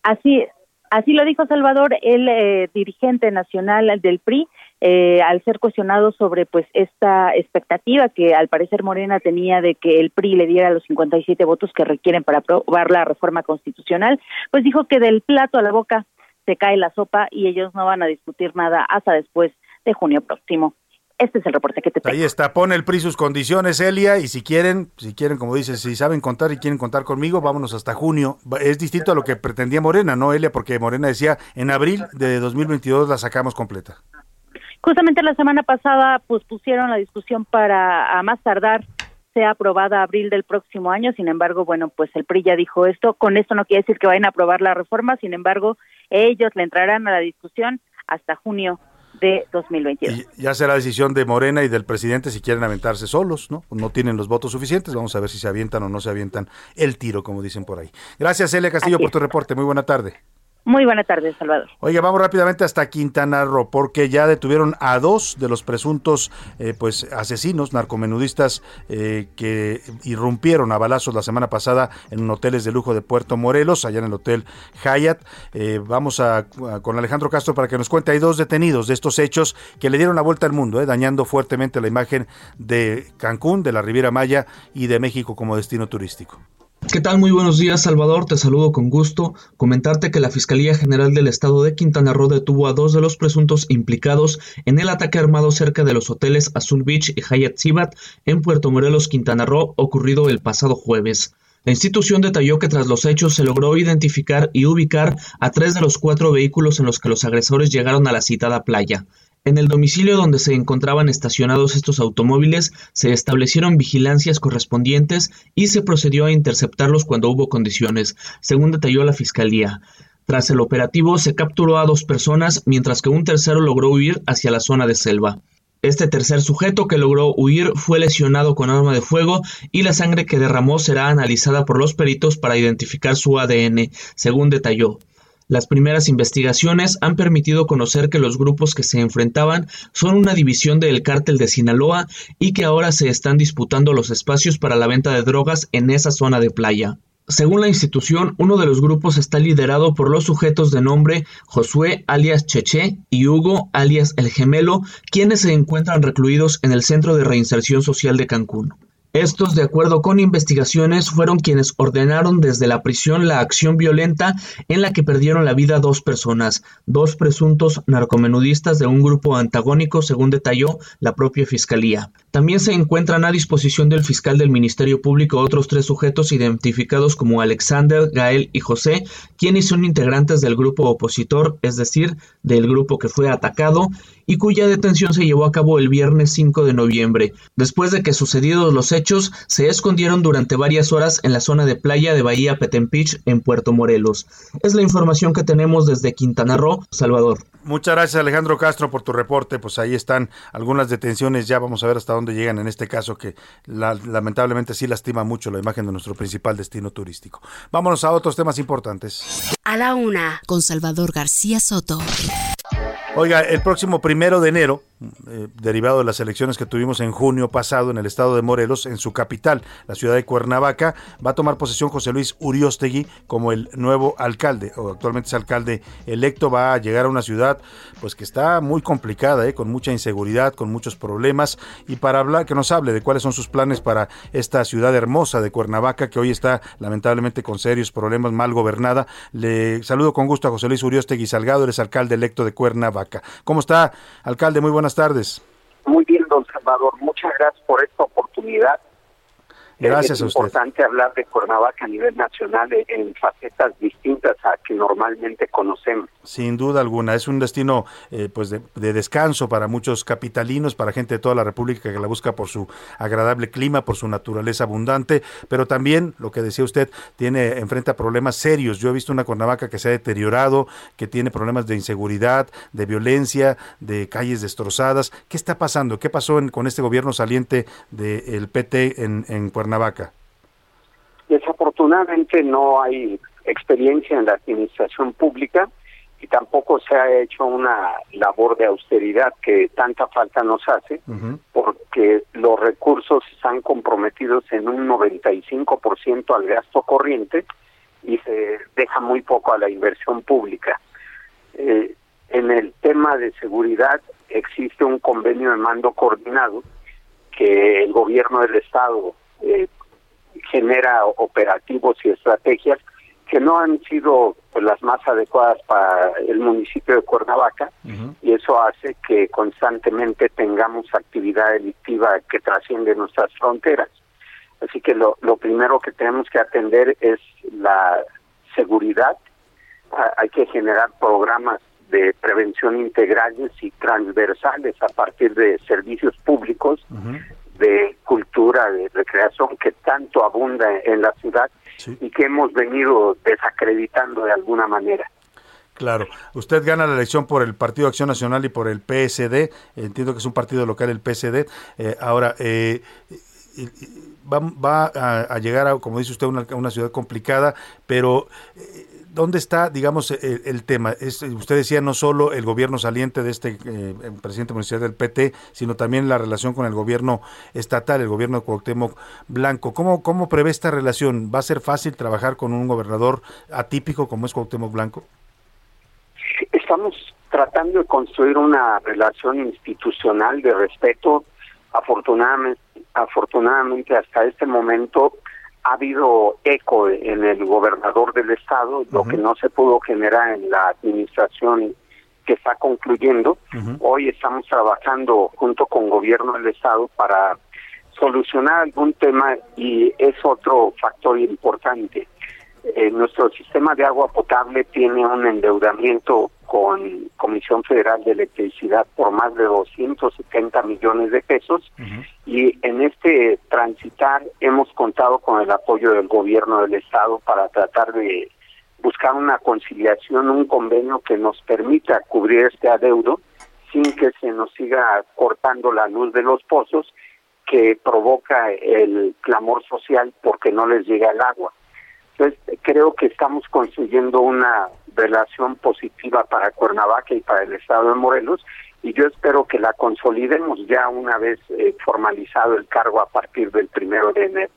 Así, así lo dijo Salvador, el eh, dirigente nacional del PRI, eh, al ser cuestionado sobre pues esta expectativa que al parecer Morena tenía de que el PRI le diera los 57 votos que requieren para aprobar la reforma constitucional, pues dijo que del plato a la boca se cae la sopa y ellos no van a discutir nada hasta después de junio próximo. Este es el reporte que te tengo. Ahí está, pone el PRI sus condiciones, Elia, y si quieren, si quieren, como dices, si saben contar y quieren contar conmigo, vámonos hasta junio. Es distinto a lo que pretendía Morena, ¿no, Elia? Porque Morena decía, en abril de 2022 la sacamos completa. Justamente la semana pasada pues pusieron la discusión para a más tardar sea aprobada abril del próximo año. Sin embargo, bueno, pues el PRI ya dijo esto. Con esto no quiere decir que vayan a aprobar la reforma. Sin embargo, ellos le entrarán a la discusión hasta junio de 2022. Y ya será decisión de Morena y del presidente si quieren aventarse solos, ¿no? No tienen los votos suficientes. Vamos a ver si se avientan o no se avientan el tiro, como dicen por ahí. Gracias, Elia Castillo, por tu reporte. Muy buena tarde. Muy buena tarde, Salvador. Oiga, vamos rápidamente hasta Quintana Roo, porque ya detuvieron a dos de los presuntos eh, pues asesinos, narcomenudistas eh, que irrumpieron a balazos la semana pasada en hoteles de lujo de Puerto Morelos, allá en el hotel Hyatt. Eh, vamos a, a- con Alejandro Castro para que nos cuente. Hay dos detenidos de estos hechos que le dieron la vuelta al mundo, eh, dañando fuertemente la imagen de Cancún, de la Riviera Maya y de México como destino turístico. ¿Qué tal? Muy buenos días, Salvador. Te saludo con gusto. Comentarte que la Fiscalía General del Estado de Quintana Roo detuvo a dos de los presuntos implicados en el ataque armado cerca de los hoteles Azul Beach y Hyatt Zibat en Puerto Morelos, Quintana Roo, ocurrido el pasado jueves. La institución detalló que tras los hechos se logró identificar y ubicar a tres de los cuatro vehículos en los que los agresores llegaron a la citada playa. En el domicilio donde se encontraban estacionados estos automóviles se establecieron vigilancias correspondientes y se procedió a interceptarlos cuando hubo condiciones, según detalló la Fiscalía. Tras el operativo se capturó a dos personas, mientras que un tercero logró huir hacia la zona de selva. Este tercer sujeto que logró huir fue lesionado con arma de fuego y la sangre que derramó será analizada por los peritos para identificar su ADN, según detalló. Las primeras investigaciones han permitido conocer que los grupos que se enfrentaban son una división del cártel de Sinaloa y que ahora se están disputando los espacios para la venta de drogas en esa zona de playa. Según la institución, uno de los grupos está liderado por los sujetos de nombre Josué alias Cheche y Hugo alias El Gemelo, quienes se encuentran recluidos en el Centro de Reinserción Social de Cancún. Estos, de acuerdo con investigaciones, fueron quienes ordenaron desde la prisión la acción violenta en la que perdieron la vida dos personas, dos presuntos narcomenudistas de un grupo antagónico, según detalló la propia fiscalía. También se encuentran a disposición del fiscal del Ministerio Público otros tres sujetos identificados como Alexander, Gael y José, quienes son integrantes del grupo opositor, es decir, del grupo que fue atacado, y cuya detención se llevó a cabo el viernes 5 de noviembre. Después de que sucedidos los hechos, se escondieron durante varias horas en la zona de playa de Bahía Petempich en Puerto Morelos. Es la información que tenemos desde Quintana Roo, Salvador. Muchas gracias Alejandro Castro por tu reporte. Pues ahí están algunas detenciones. Ya vamos a ver hasta dónde llegan en este caso que la- lamentablemente sí lastima mucho la imagen de nuestro principal destino turístico. Vámonos a otros temas importantes. A la una, con Salvador García Soto. Oiga, el próximo primero de enero eh, derivado de las elecciones que tuvimos en junio pasado en el estado de Morelos, en su capital, la ciudad de Cuernavaca, va a tomar posesión José Luis Uriostegui como el nuevo alcalde, o actualmente es alcalde electo, va a llegar a una ciudad pues que está muy complicada, eh, con mucha inseguridad, con muchos problemas, y para hablar, que nos hable de cuáles son sus planes para esta ciudad hermosa de Cuernavaca, que hoy está lamentablemente con serios problemas, mal gobernada, le saludo con gusto a José Luis Uriostegui Salgado, él es alcalde electo de Cuernavaca. ¿Cómo está, alcalde? Muy buenas tardes. Muy bien, don Salvador. Muchas gracias por esta oportunidad. Gracias es a usted. importante hablar de Cuernavaca a nivel nacional en- en facetas distintas a que normalmente conocemos. Sin duda alguna, es un destino eh, pues de, de descanso para muchos capitalinos, para gente de toda la República que la busca por su agradable clima, por su naturaleza abundante, pero también, lo que decía usted, tiene enfrenta problemas serios. Yo he visto una Cuernavaca que se ha deteriorado, que tiene problemas de inseguridad, de violencia, de calles destrozadas. ¿Qué está pasando? ¿Qué pasó en- con este gobierno saliente del PT en, en Cuernavaca? Desafortunadamente no hay experiencia en la administración pública y tampoco se ha hecho una labor de austeridad que tanta falta nos hace porque los recursos están comprometidos en un 95% al gasto corriente y se deja muy poco a la inversión pública. Eh, en el tema de seguridad existe un convenio de mando coordinado que el gobierno del estado eh, genera operativos y estrategias que no han sido pues, las más adecuadas para el municipio de Cuernavaca y eso hace que constantemente tengamos actividad delictiva que trasciende nuestras fronteras. Así que lo, lo primero que tenemos que atender es la seguridad. Ah, Hay que generar programas de prevención integrales y transversales a partir de servicios públicos, de cultura, de recreación que tanto abunda en la ciudad y que hemos venido desacreditando de alguna manera. Claro, usted gana la elección por el Partido Acción Nacional y por el PSD, entiendo que es un partido local el PSD. Eh, ahora, eh, y- y- va, va a, a llegar a, como dice usted, una, una ciudad complicada, pero eh, ¿dónde está, digamos, el, tema? Es, usted decía no solo el gobierno saliente de este eh, presidente municipal del PT, sino también la relación con el gobierno estatal, el gobierno de Cuauhtémoc Blanco. ¿Cómo, ¿Cómo prevé esta relación? ¿Va a ser fácil trabajar con un gobernador atípico como es Cuauhtémoc Blanco? Estamos tratando de construir una relación institucional de respeto. Afortunadamente, afortunadamente hasta este momento ha habido eco en el gobernador del estado, lo que no se pudo generar en la administración que está concluyendo. Hoy estamos trabajando junto con gobierno del estado para solucionar algún tema y es otro factor importante. Eh, nuestro sistema de agua potable tiene un endeudamiento con Comisión Federal de Electricidad por más de 270 millones de pesos y en este transitar hemos contado con el apoyo del gobierno del estado para tratar de buscar una conciliación, un convenio que nos permita cubrir este adeudo sin que se nos siga cortando la luz de los pozos que provoca el clamor social porque no les llega el agua. Entonces, creo que estamos construyendo una relación positiva para Cuernavaca y para el estado de Morelos y yo espero que la consolidemos ya una vez eh, formalizado el cargo a partir del primero de enero.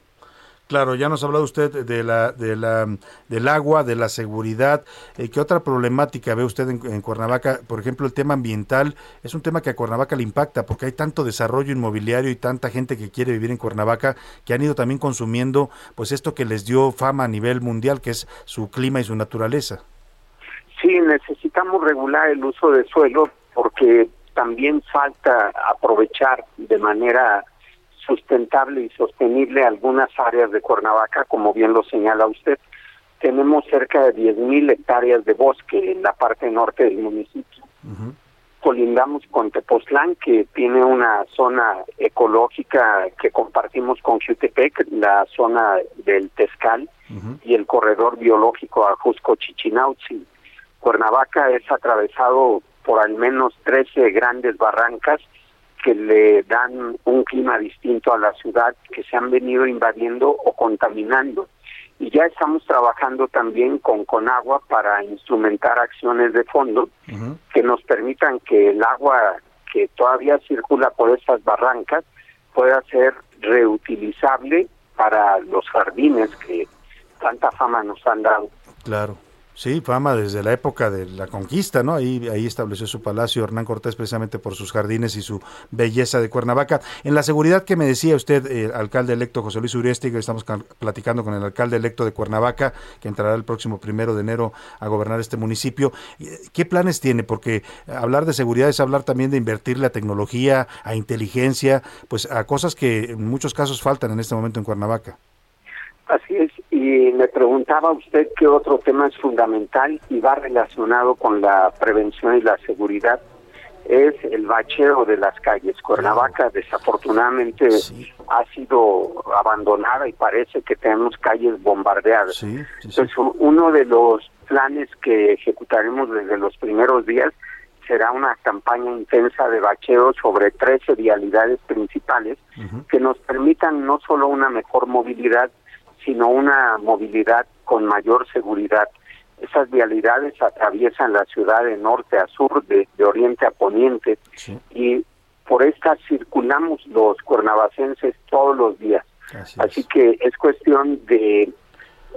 Claro, ya nos ha hablado usted de la, de la, del agua, de la seguridad. Eh, ¿Qué otra problemática ve usted en, en, Cuernavaca? Por ejemplo, el tema ambiental es un tema que a Cuernavaca le impacta porque hay tanto desarrollo inmobiliario y tanta gente que quiere vivir en Cuernavaca que han ido también consumiendo pues esto que les dio fama a nivel mundial, que es su clima y su naturaleza. Sí, necesitamos regular el uso de suelo porque también falta aprovechar de manera sustentable y sostenible algunas áreas de Cuernavaca, como bien lo señala usted. Tenemos cerca de 10.000 hectáreas de bosque en la parte norte del municipio. Colindamos con Tepoztlán, que tiene una zona ecológica que compartimos con Jutepec, la zona del Tezcal y el corredor biológico Ajusco-Chichinautzin. Cuernavaca es atravesado por al menos 13 grandes barrancas que le dan un clima distinto a la ciudad, que se han venido invadiendo o contaminando. Y ya estamos trabajando también con Conagua para instrumentar acciones de fondo que nos permitan que el agua que todavía circula por estas barrancas pueda ser reutilizable para los jardines que tanta fama nos han dado. Claro. Sí, fama desde la época de la conquista, ¿no? Ahí, ahí estableció su palacio Hernán Cortés precisamente por sus jardines y su belleza de Cuernavaca. En la seguridad que me decía usted, eh, alcalde electo José Luis Urieste, que estamos ca- platicando con el alcalde electo de Cuernavaca, que entrará el próximo primero de enero a gobernar este municipio. Eh, ¿Qué planes tiene? Porque hablar de seguridad es hablar también de invertirle a tecnología, a inteligencia, pues a cosas que en muchos casos faltan en este momento en Cuernavaca. Así es, y me preguntaba usted qué otro tema es fundamental y va relacionado con la prevención y la seguridad. Es el bacheo de las calles. Cuernavaca desafortunadamente ha sido abandonada y parece que tenemos calles bombardeadas. Entonces, u- uno de los planes que ejecutaremos desde los primeros días será una campaña intensa de bacheo sobre 13 vialidades principales que nos permitan no solo una mejor movilidad, sino una movilidad con mayor seguridad. Esas vialidades atraviesan la ciudad de norte a sur, de, de oriente a poniente, y por estas circulamos los cuernavacenses todos los días. Así, que es cuestión de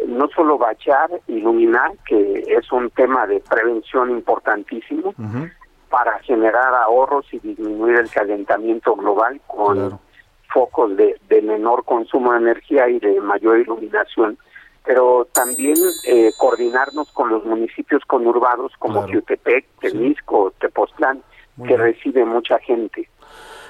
no solo bachar, iluminar, que es un tema de prevención importantísimo, para generar ahorros y disminuir el calentamiento global con focos de, de menor consumo de energía y de mayor iluminación, pero también eh, coordinarnos con los municipios conurbados como Jutepec, Temisco, Tepoztlán, Muy que bien. recibe mucha gente.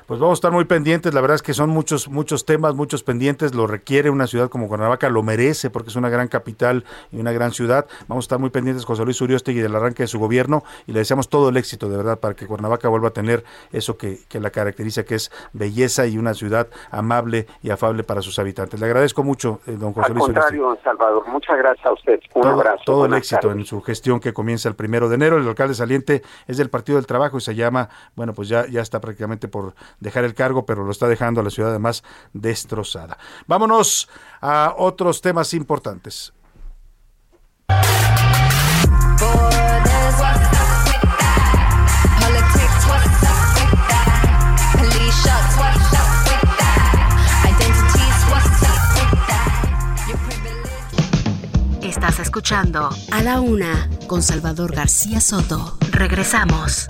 Pues vamos a estar muy pendientes, la verdad es que son muchos muchos temas, muchos pendientes, lo requiere una ciudad como Cuernavaca, lo merece porque es una gran capital y una gran ciudad. Vamos a estar muy pendientes con José Luis Uriostegui del arranque de su gobierno y le deseamos todo el éxito, de verdad, para que Cuernavaca vuelva a tener eso que, que la caracteriza, que es belleza y una ciudad amable y afable para sus habitantes. Le agradezco mucho, eh, don José Al Luis Uriostegui. contrario, Salvador, muchas gracias a usted. Un todo, abrazo. todo el éxito tardes. en su gestión que comienza el primero de enero. El alcalde saliente es del Partido del Trabajo y se llama, bueno, pues ya, ya está prácticamente por dejar el cargo, pero lo está dejando a la ciudad además destrozada. Vámonos a otros temas importantes. Estás escuchando A la Una con Salvador García Soto. Regresamos.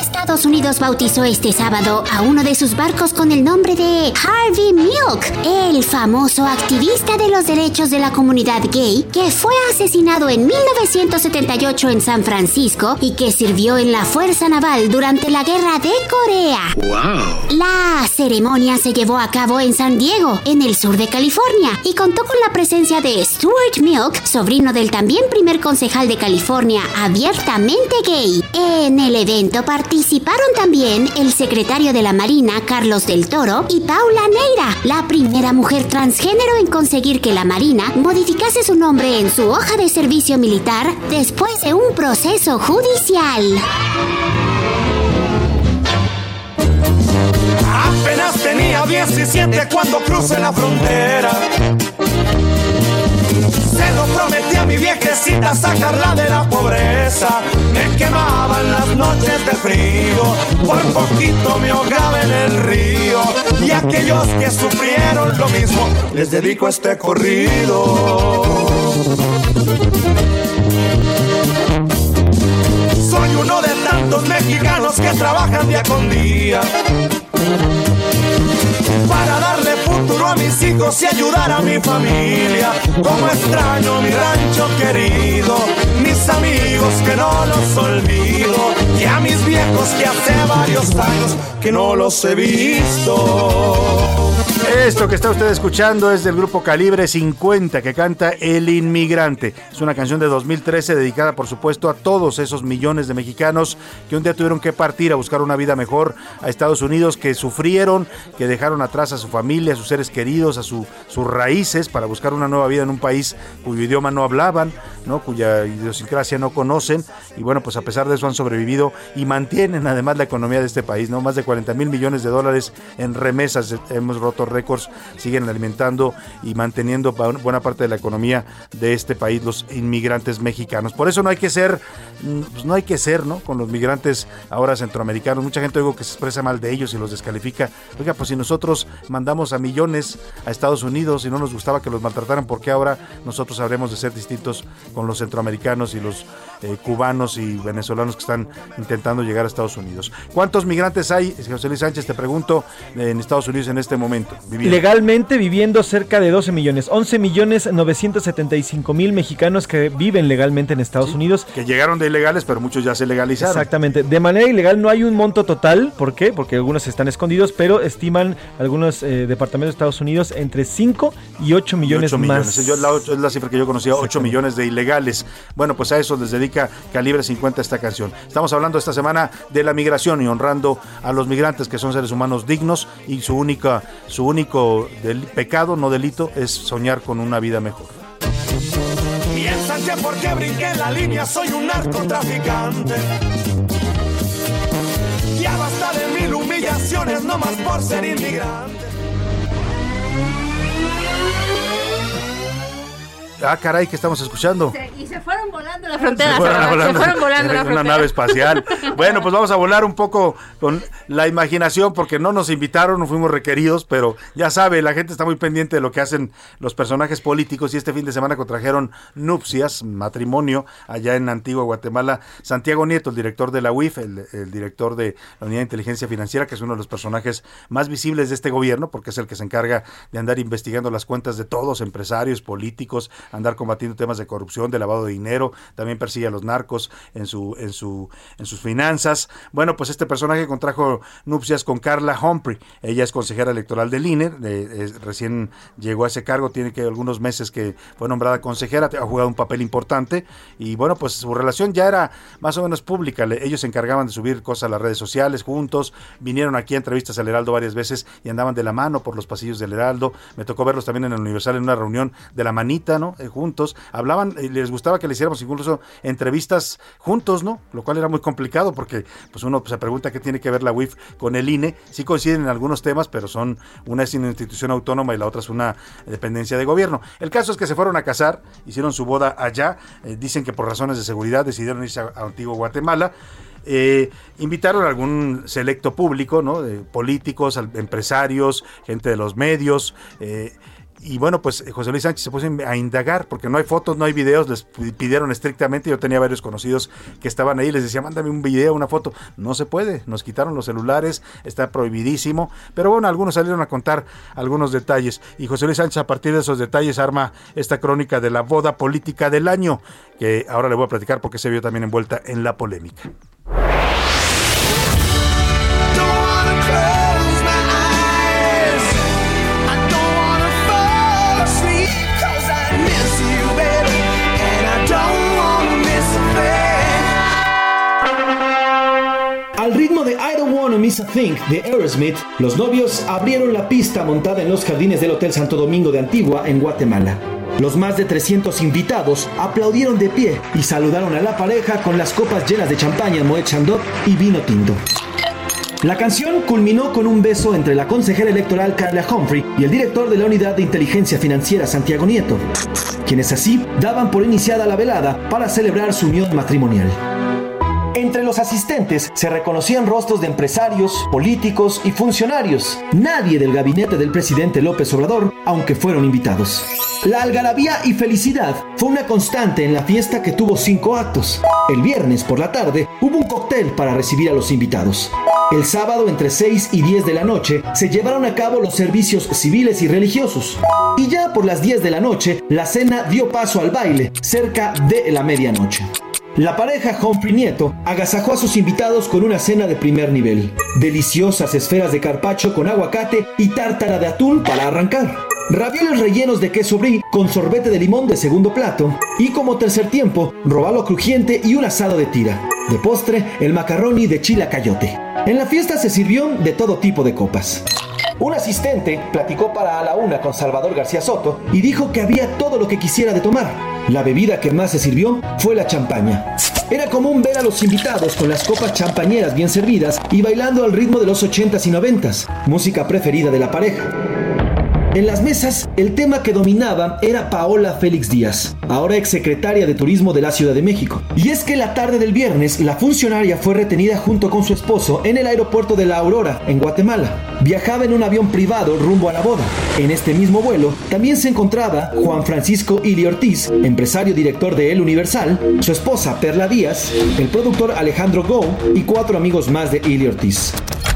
Estados Unidos bautizó este sábado a uno de sus barcos con el nombre de Harvey Milk, el famoso activista de los derechos de la comunidad gay que fue asesinado en 1978 en San Francisco y que sirvió en la Fuerza Naval durante la Guerra de Corea. Wow. La ceremonia se llevó a cabo en San Diego, en el sur de California, y contó con la presencia de Stuart Milk, sobrino del también primer concejal de California abiertamente gay. En el evento participaron también el secretario de la Marina, Carlos del Toro, y Paula Neira, la primera mujer transgénero en conseguir que la Marina modificase su nombre en su hoja de servicio militar después de un proceso judicial. Apenas tenía 17 cuando crucé la frontera. Mi viejecita sacarla de la pobreza. Me quemaban las noches de frío, por poquito me ahogaba en el río. Y aquellos que sufrieron lo mismo, les dedico este corrido. Soy uno de tantos mexicanos que trabajan día con día para darle a mis hijos y ayudar a mi familia. Como extraño mi rancho querido, mis amigos que no los olvido y a mis viejos que hace varios años que no los he visto. Esto que está usted escuchando es del grupo Calibre 50 que canta El Inmigrante. Es una canción de 2013 dedicada por supuesto a todos esos millones de mexicanos que un día tuvieron que partir a buscar una vida mejor a Estados Unidos, que sufrieron, que dejaron atrás a su familia, a sus seres queridos, a su- sus raíces para buscar una nueva vida en un país cuyo idioma no hablaban, ¿no? cuya idiosincrasia no conocen y bueno, pues a pesar de eso han sobrevivido y mantienen además la economía de este país, ¿no? Más de 40 mil millones de dólares en remesas, hemos roto récords, siguen alimentando y manteniendo buena parte de la economía de este país los inmigrantes mexicanos. Por eso no hay que ser, mm, pues no hay que ser, ¿no? Con los migrantes ahora centroamericanos. Mucha gente oigo que se expresa mal de ellos y los descalifica. Oiga, pues si nosotros mandamos a millones a Estados Unidos y no nos gustaba que los maltrataran, ¿por qué ahora nosotros habremos de ser distintos con los centroamericanos y los eh, cubanos y venezolanos que están intentando llegar a Estados Unidos? ¿Cuántos migrantes hay, José Luis Sánchez, te pregunto, en Estados Unidos en este momento? Viviendo? Legalmente viviendo cerca de 12 millones, 11 millones 975 mil mexicanos que viven legalmente en Estados Unidos. Que llegaron de ilegales, pero muchos ya se legalizaron. Exactamente. De manera ilegal no hay un monto total, ¿por qué? Porque algunos están escondidos, pero estiman algunos eh, departamentos de Estados Unidos entre 5 y 8 millones, más. Yo, la, es la cifra que yo conocía, 8 millones de ilegales. Bueno, pues a eso les dedica Calibre 50 esta canción. Estamos hablando esta semana de la migración y honrando a los migrantes que son seres humanos dignos y su única su único del, pecado, no delito, es soñar con una vida mejor. Piensan que porque brinqué la línea soy un narcotraficante. Ya basta de mil humillaciones, no más por ser inmigrante. Ah, caray, ¿qué estamos escuchando? Se- y se fueron volando la frontera. Se fueron volando se fueron volando la en una nave espacial. Bueno, pues vamos a volar un poco con la imaginación porque no nos invitaron, no fuimos requeridos, pero ya sabe, la gente está muy pendiente de lo que hacen los personajes políticos y este fin de semana contrajeron nupcias, matrimonio, allá en Antigua Guatemala. Santiago Nieto, el director de la UIF, el, el director de la Unidad de Inteligencia Financiera, que es uno de los personajes más visibles de este gobierno porque es el que se encarga de andar investigando las cuentas de todos, empresarios, políticos, andar combatiendo temas de corrupción, de lavado de dinero, también persigue a los narcos en su en su en sus finanzas. Bueno, pues este personaje contrajo nupcias con Carla Humphrey. Ella es consejera electoral del INE, de- es- recién llegó a ese cargo, tiene que algunos meses que fue nombrada consejera, ha jugado un papel importante y bueno, pues su relación ya era más o menos pública. Ellos se encargaban de subir cosas a las redes sociales juntos, vinieron aquí a entrevistas al Heraldo varias veces y andaban de la mano por los pasillos del Heraldo. Me tocó verlos también en el Universal en una reunión de la manita, ¿no? Eh, juntos. Hablaban, y les gustaba que le hiciéramos incluso entrevistas juntos, ¿no? Lo cual era muy complicado porque pues uno se pregunta qué tiene que ver la UIF con el INE. Sí coinciden en algunos temas, pero son una es una institución autónoma y la otra es una dependencia de gobierno. El caso es que se fueron a casar, hicieron su boda allá, eh, dicen que por razones de seguridad decidieron irse a, a Antiguo Guatemala. Eh, invitaron a algún selecto público, ¿no? Políticos, empresarios, gente de los medios. eh, y bueno, pues José Luis Sánchez se puso a indagar, porque no hay fotos, no hay videos, les pi- pidieron estrictamente, yo tenía varios conocidos que estaban ahí, les decía, mándame un video, una foto, no se puede, nos quitaron los celulares, está prohibidísimo, pero bueno, algunos salieron a contar algunos detalles, y José Luis Sánchez a partir de esos detalles arma esta crónica de la boda política del año, que ahora le voy a platicar porque se vio también envuelta en la polémica. Miss a de Aerosmith, los novios abrieron la pista montada en los jardines del Hotel Santo Domingo de Antigua, en Guatemala. Los más de 300 invitados aplaudieron de pie y saludaron a la pareja con las copas llenas de champaña Moet Chandon y vino tinto. La canción culminó con un beso entre la consejera electoral Carla Humphrey y el director de la Unidad de Inteligencia Financiera Santiago Nieto, quienes así daban por iniciada la velada para celebrar su unión matrimonial. Entre los asistentes se reconocían rostros de empresarios, políticos y funcionarios. Nadie del gabinete del presidente López Obrador, aunque fueron invitados. La algarabía y felicidad fue una constante en la fiesta que tuvo cinco actos. El viernes por la tarde hubo un cóctel para recibir a los invitados. El sábado entre 6 y 10 de la noche se llevaron a cabo los servicios civiles y religiosos. Y ya por las 10 de la noche la cena dio paso al baile cerca de la medianoche. La pareja Humphrey Nieto agasajó a sus invitados con una cena de primer nivel. Deliciosas esferas de carpacho con aguacate y tártara de atún para arrancar. Ravioles rellenos de queso brie con sorbete de limón de segundo plato. Y como tercer tiempo, robalo crujiente y un asado de tira. De postre, el macarroni de chile a cayote. En la fiesta se sirvió de todo tipo de copas. Un asistente platicó para A la Una con Salvador García Soto y dijo que había todo lo que quisiera de tomar. La bebida que más se sirvió fue la champaña. Era común ver a los invitados con las copas champañeras bien servidas y bailando al ritmo de los 80s y 90s, música preferida de la pareja. En las mesas, el tema que dominaba era Paola Félix Díaz, ahora exsecretaria de Turismo de la Ciudad de México. Y es que la tarde del viernes, la funcionaria fue retenida junto con su esposo en el aeropuerto de La Aurora, en Guatemala. Viajaba en un avión privado rumbo a la boda. En este mismo vuelo también se encontraba Juan Francisco Ili Ortiz, empresario director de El Universal, su esposa Perla Díaz, el productor Alejandro Go y cuatro amigos más de Ili Ortiz.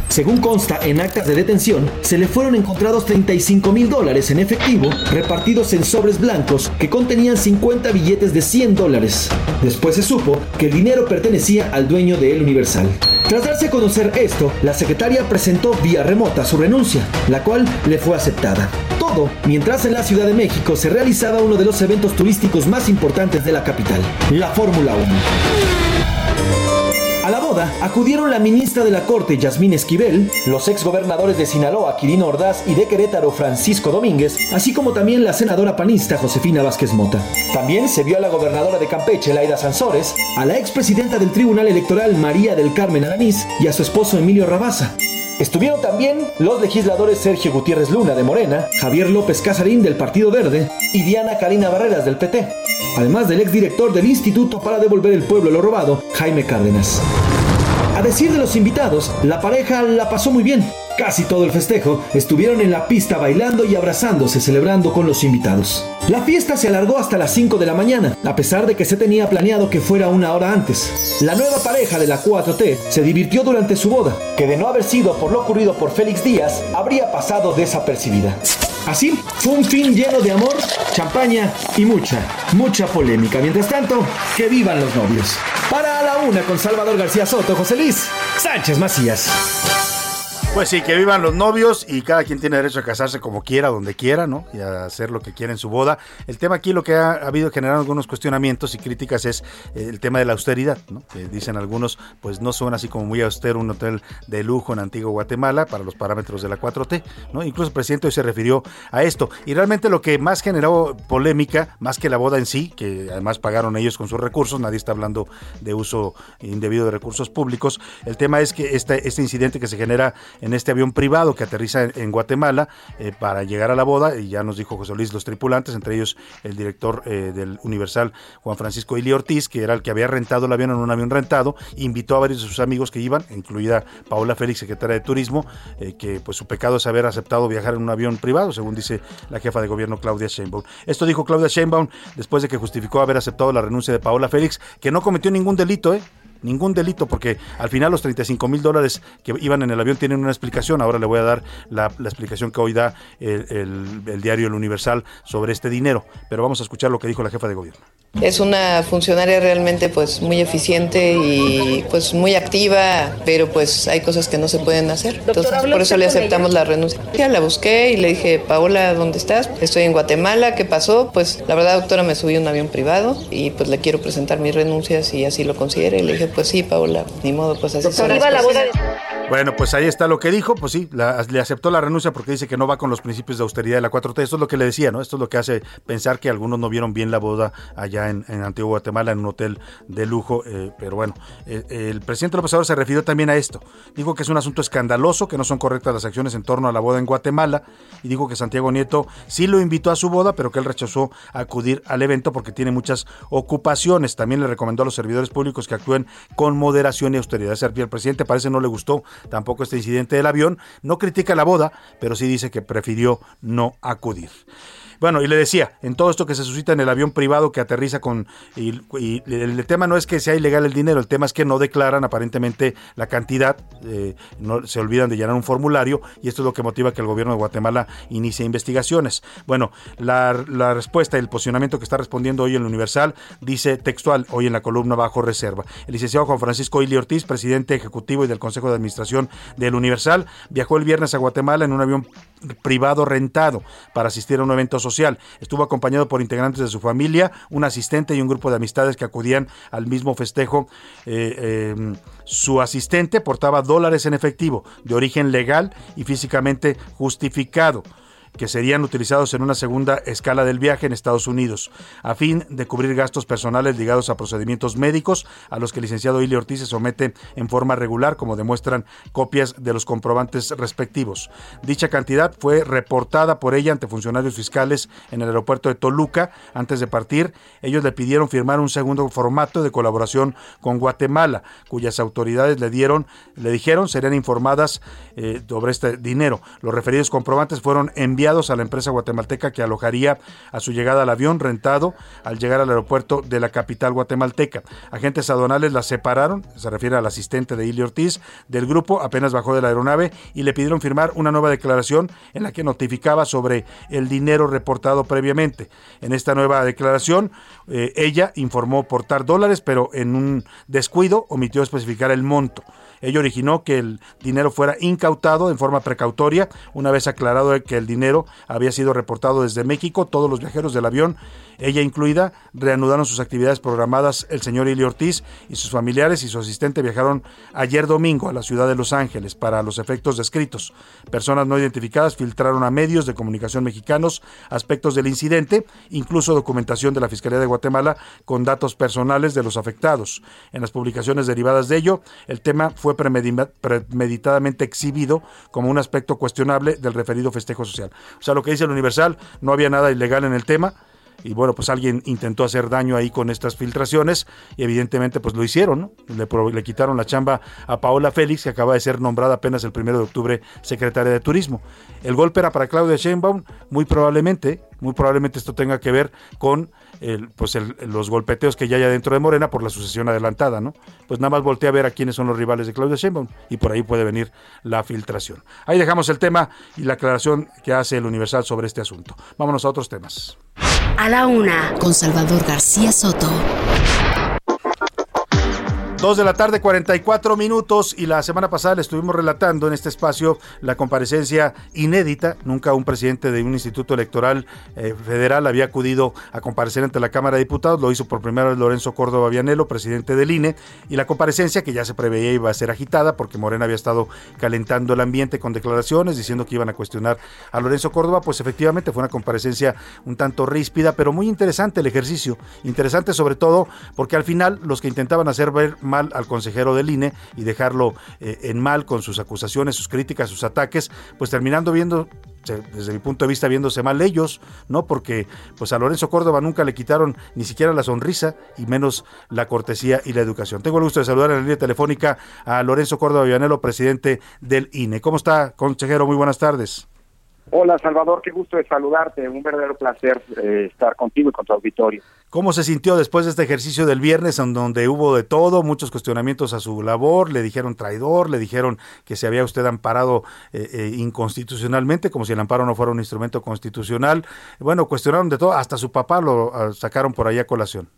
Según consta en actas de detención, se le fueron encontrados 35 mil dólares en efectivo repartidos en sobres blancos que contenían 50 billetes de 100 dólares. Después se supo que el dinero pertenecía al dueño de El Universal. Tras darse a conocer esto, la secretaria presentó vía remota su renuncia, la cual le fue aceptada. Todo mientras en la Ciudad de México se realizaba uno de los eventos turísticos más importantes de la capital, la Fórmula 1. A la boda acudieron la ministra de la Corte, Yasmín Esquivel, los exgobernadores de Sinaloa, Quirino Ordaz, y de Querétaro, Francisco Domínguez, así como también la senadora panista, Josefina Vázquez Mota. También se vio a la gobernadora de Campeche, Laida Sansores, a la expresidenta del Tribunal Electoral, María del Carmen Alanís, y a su esposo Emilio Rabaza. Estuvieron también los legisladores Sergio Gutiérrez Luna de Morena, Javier López Casarín del Partido Verde y Diana Karina Barreras del PT, además del exdirector del Instituto para Devolver el Pueblo lo Robado, Jaime Cárdenas. A decir de los invitados, la pareja la pasó muy bien. Casi todo el festejo estuvieron en la pista bailando y abrazándose, celebrando con los invitados. La fiesta se alargó hasta las 5 de la mañana, a pesar de que se tenía planeado que fuera una hora antes. La nueva pareja de la 4T se divirtió durante su boda, que de no haber sido por lo ocurrido por Félix Díaz, habría pasado desapercibida. Así, fue un fin lleno de amor, champaña y mucha, mucha polémica. Mientras tanto, que vivan los novios. Para la una con Salvador García Soto, José Luis Sánchez Macías. Pues sí, que vivan los novios y cada quien tiene derecho a casarse como quiera, donde quiera, ¿no? Y a hacer lo que quiera en su boda. El tema aquí, lo que ha, habido generado algunos cuestionamientos y críticas es eh, el tema de la austeridad, ¿no? Que dicen algunos, pues no son así como muy austero un hotel de lujo en Antigua Guatemala para los parámetros de la 4T, ¿no? Incluso el presidente hoy se refirió a esto. Y realmente lo que más generó polémica, más que la boda en sí, que además pagaron ellos con sus recursos, nadie está hablando de uso indebido de recursos públicos, el tema es que este, este incidente que se genera en este avión privado que aterriza en, en Guatemala eh, para llegar a la boda, y ya nos dijo José Luis los tripulantes, entre ellos el director eh, del Universal, Juan Francisco Ili Ortiz, que era el que había rentado el avión en un avión rentado, invitó a varios de sus amigos que iban, incluida Paola Félix, secretaria de Turismo, eh, que pues su pecado es haber aceptado viajar en un avión privado, según dice la jefa de gobierno Claudia Sheinbaum. Esto dijo Claudia Sheinbaum después de que justificó haber aceptado la renuncia de Paola Félix, que no cometió ningún delito, ¿eh? Ningún delito, porque al final los 35 mil dólares que iban en el avión tienen una explicación. Ahora le voy a dar la, explicación que hoy da el- el diario El Universal sobre este dinero. Pero vamos a escuchar lo que dijo la jefa de gobierno. Es una funcionaria realmente pues muy eficiente y pues muy activa, pero pues hay cosas que no se pueden hacer. Entonces ¿habló por eso le aceptamos ella? la renuncia. Ya la busqué y le dije, Paola, ¿dónde estás? Estoy en Guatemala, ¿qué pasó? Pues la verdad, doctora, me subí a un avión privado y pues le quiero presentar mis renuncias y así lo considere. Y le dije, pues sí, Paola, ni modo, pues así son las cosas. Bueno, pues ahí está lo que dijo, pues sí, la- le aceptó la renuncia porque dice que no va con los principios de austeridad de la 4T. Esto es lo que le decía, ¿no? Esto es lo que hace pensar que algunos no vieron bien la boda allá en, en Antigua Guatemala, en un hotel de lujo. eh, pero bueno, eh, el presidente López Obrador se refirió también a esto. Dijo que es un asunto escandaloso, que no son correctas las acciones en torno a la boda en Guatemala. Y dijo que Santiago Nieto sí lo invitó a su boda, pero que él rechazó acudir al evento porque tiene muchas ocupaciones. También le recomendó a los servidores públicos que actúen con moderación y austeridad. Al presidente parece no le gustó tampoco este incidente del avión. No critica la boda, pero sí dice que prefirió no acudir. Bueno, y le decía, en todo esto que se suscita en el avión privado que aterriza con... Y, el, tema no es que sea ilegal el dinero, el tema es que no declaran aparentemente la cantidad, eh, no, se olvidan de llenar un formulario y esto es lo que motiva que el gobierno de Guatemala inicie investigaciones. Bueno, la, la respuesta el posicionamiento que está respondiendo hoy en el Universal dice textual, hoy en la columna bajo reserva. El licenciado Juan Francisco Ili Ortiz, presidente ejecutivo y del Consejo de Administración del Universal, viajó el viernes a Guatemala en un avión privado rentado para asistir a un evento social. Estuvo acompañado por integrantes de su familia, un asistente y un grupo de amistades que acudían al mismo festejo. Eh, eh, su asistente portaba dólares en efectivo, de origen legal y físicamente justificado. Que serían utilizados en una segunda escala del viaje en Estados Unidos, a fin de cubrir gastos personales ligados a procedimientos médicos a los que el licenciado Ili Ortiz se somete en forma regular, como demuestran copias de los comprobantes respectivos. Dicha cantidad fue reportada por ella ante funcionarios fiscales en el aeropuerto de Toluca. Antes de partir, ellos le pidieron firmar un segundo formato de colaboración con Guatemala, cuyas autoridades le dieron, le dijeron serían informadas eh, sobre este dinero. Los referidos comprobantes fueron enviados a la empresa guatemalteca que alojaría a su llegada al avión rentado al llegar al aeropuerto de la capital guatemalteca. Agentes aduanales la separaron, se refiere al asistente de Ili Ortiz, del grupo, apenas bajó de la aeronave y le pidieron firmar una nueva declaración en la que notificaba sobre el dinero reportado previamente. En esta nueva declaración, eh, ella informó portar dólares, pero en un descuido omitió especificar el monto. Ello originó que el dinero fuera incautado en forma precautoria. Una vez aclarado que el dinero había sido reportado desde México, todos los viajeros del avión, ella incluida, reanudaron sus actividades programadas. El señor Ili Ortiz y sus familiares y su asistente viajaron ayer domingo a la ciudad de Los Ángeles para los efectos descritos. Personas no identificadas filtraron a medios de comunicación mexicanos aspectos del incidente, incluso documentación de la Fiscalía de Guatemala con datos personales de los afectados. En las publicaciones derivadas de ello, el tema fue premeditadamente exhibido como un aspecto cuestionable del referido festejo social. O sea, lo que dice el Universal, no había nada ilegal en el tema, y bueno, pues alguien intentó hacer daño ahí con estas filtraciones y evidentemente pues lo hicieron, ¿no? Le, quitaron la chamba a Paola Félix, que acaba de ser nombrada apenas el primero de octubre secretaria de Turismo. El golpe era para Claudia Sheinbaum, muy probablemente, muy probablemente esto tenga que ver con el, pues el, los golpeteos que ya hay dentro de Morena por la sucesión adelantada, ¿no? Pues nada más voltea a ver a quiénes son los rivales de Claudia Sheinbaum y por ahí puede venir la filtración. Ahí dejamos el tema y la aclaración que hace el Universal sobre este asunto. Vámonos a otros temas. A la una, con Salvador García Soto. Dos de la tarde, 44 minutos, y la semana pasada le estuvimos relatando en este espacio la comparecencia inédita. Nunca un presidente de un instituto electoral eh, federal había acudido a comparecer ante la Cámara de Diputados. Lo hizo por primera vez Lorenzo Córdoba Vianelo, presidente del INE, y la comparecencia que ya se preveía iba a ser agitada porque Morena había estado calentando el ambiente con declaraciones diciendo que iban a cuestionar a Lorenzo Córdoba. Pues efectivamente fue una comparecencia un tanto ríspida, pero muy interesante el ejercicio. Interesante sobre todo porque al final los que intentaban hacer ver mal al consejero del INE y dejarlo eh, en mal con sus acusaciones, sus críticas, sus ataques, pues terminando viendo desde mi punto de vista viéndose mal ellos, ¿no? Porque pues a Lorenzo Córdoba nunca le quitaron ni siquiera la sonrisa y menos la cortesía y la educación. Tengo el gusto de saludar en la línea telefónica a Lorenzo Córdoba Villanelo, presidente del INE. ¿Cómo está, consejero? Muy buenas tardes. Hola Salvador, qué gusto de saludarte, un verdadero placer eh, estar contigo y con tu auditorio. ¿Cómo se sintió después de este ejercicio del viernes en donde hubo de todo, muchos cuestionamientos a su labor, le dijeron traidor, le dijeron que se había usted amparado eh, eh, inconstitucionalmente, como si el amparo no fuera un instrumento constitucional? Bueno, cuestionaron de todo, hasta su papá lo uh, sacaron por ahí a colación.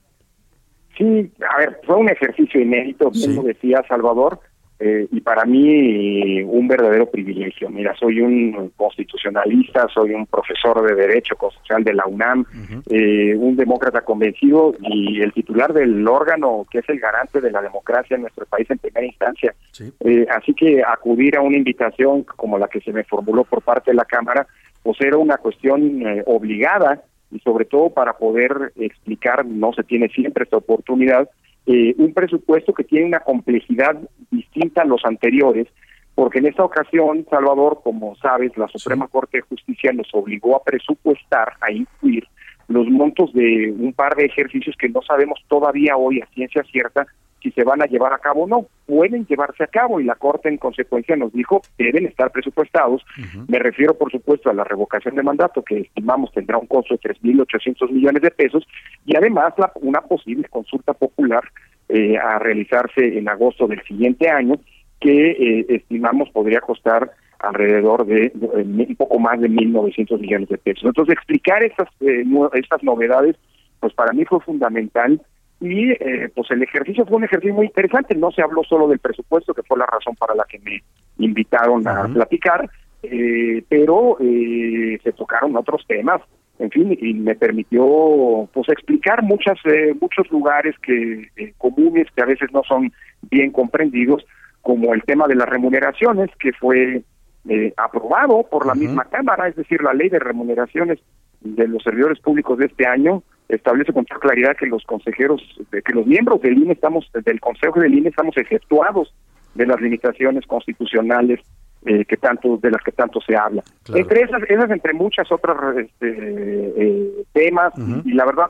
Sí, a ver, fue un ejercicio inédito, como sí. decía Salvador, eh, y para mí un verdadero privilegio. Mira, soy un constitucionalista, soy un profesor de Derecho Constitucional de la UNAM, uh -huh. eh, un demócrata convencido y el titular del órgano que es el garante de la democracia en nuestro país en primera instancia. Sí. Eh, así que acudir a una invitación como la que se me formuló por parte de la Cámara, pues era una cuestión eh, obligada y sobre todo para poder explicar, no se tiene siempre esta oportunidad, eh, un presupuesto que tiene una complejidad distinta a los anteriores, porque en esta ocasión, Salvador, como sabes, la Suprema sí. Corte de Justicia nos obligó a presupuestar, a incluir los montos de un par de ejercicios que no sabemos todavía hoy a ciencia cierta si se van a llevar a cabo o no. Pueden llevarse a cabo y la Corte en consecuencia nos dijo deben estar presupuestados. Uh -huh. Me refiero, por supuesto, a la revocación de mandato que estimamos tendrá un costo de 3.800 millones de pesos y además la, una posible consulta popular eh, a realizarse en agosto del siguiente año que eh, estimamos podría costar alrededor de, de, un poco más de 1.900 millones de pesos. Entonces, explicar estas, eh, estas novedades, pues para mí fue fundamental y eh, pues el ejercicio fue un ejercicio muy interesante, no se habló solo del presupuesto, que fue la razón para la que me invitaron a uh -huh. platicar, eh, pero eh, se tocaron otros temas, en fin, y me permitió pues explicar muchas eh, muchos lugares que eh, comunes que a veces no son bien comprendidos, como el tema de las remuneraciones, que fue eh, aprobado por la misma Cámara, es decir, la ley de remuneraciones de los servidores públicos de este año establece con toda claridad que los consejeros, que los miembros del INE estamos, del Consejo del INE estamos efectuados de las limitaciones constitucionales eh, que tanto de las que tanto se habla. Entre esas, esas entre muchas otras este, eh, temas y, y la verdad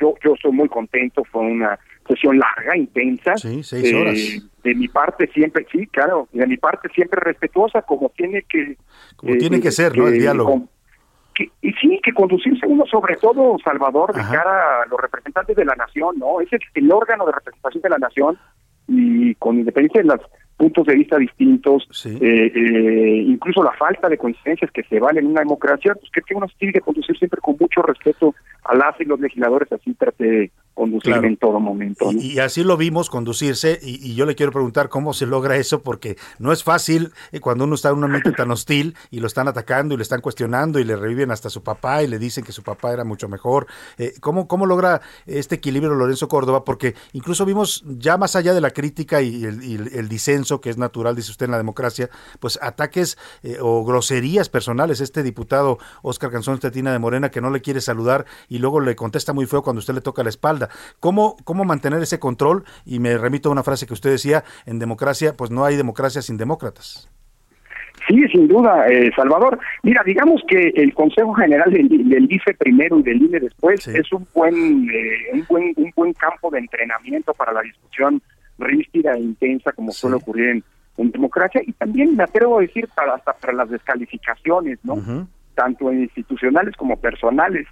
yo yo estoy muy contento, fue una sesión larga, intensa. Sí, seis horas. de mi parte siempre, sí, claro, de mi parte siempre respetuosa como tiene que Como tiene que ser, ¿no? El diálogo. con- que- y sí, que conducirse uno sobre todo, Salvador, de cara a los representantes de la nación, ¿no? Es el, el órgano de representación de la nación y con independencia de los puntos de vista distintos, eh, eh, incluso la falta de coincidencias que se valen en una democracia, pues creo que uno se tiene que conducir siempre con mucho respeto a las y los legisladores, así trate conducirme Claro. en todo momento. ¿no? Y, y así lo vimos conducirse y, y yo le quiero preguntar cómo se logra eso porque no es fácil eh, cuando uno está en un ambiente tan hostil y lo están atacando y le están cuestionando y le reviven hasta su papá y le dicen que su papá era mucho mejor. Eh, ¿cómo, ¿Cómo logra este equilibrio Lorenzo Córdoba? Porque incluso vimos ya más allá de la crítica y el, y el disenso que es natural, dice usted, en la democracia, pues ataques eh, o groserías personales. Este diputado Oscar Canzón Tetina de Morena que no le quiere saludar y luego le contesta muy feo cuando usted le toca la espalda. ¿Cómo, cómo mantener ese control? Y me remito a una frase que usted decía, en democracia, pues no hay democracia sin demócratas. Sí, sin duda, eh, Salvador. Mira, digamos que el Consejo General del, del IFE primero y del INE después es un buen, eh, un buen un buen campo de entrenamiento para la discusión ríspida e intensa como suele ocurrir en, en democracia y también me atrevo a decir para hasta para las descalificaciones, ¿no? Tanto institucionales como personales.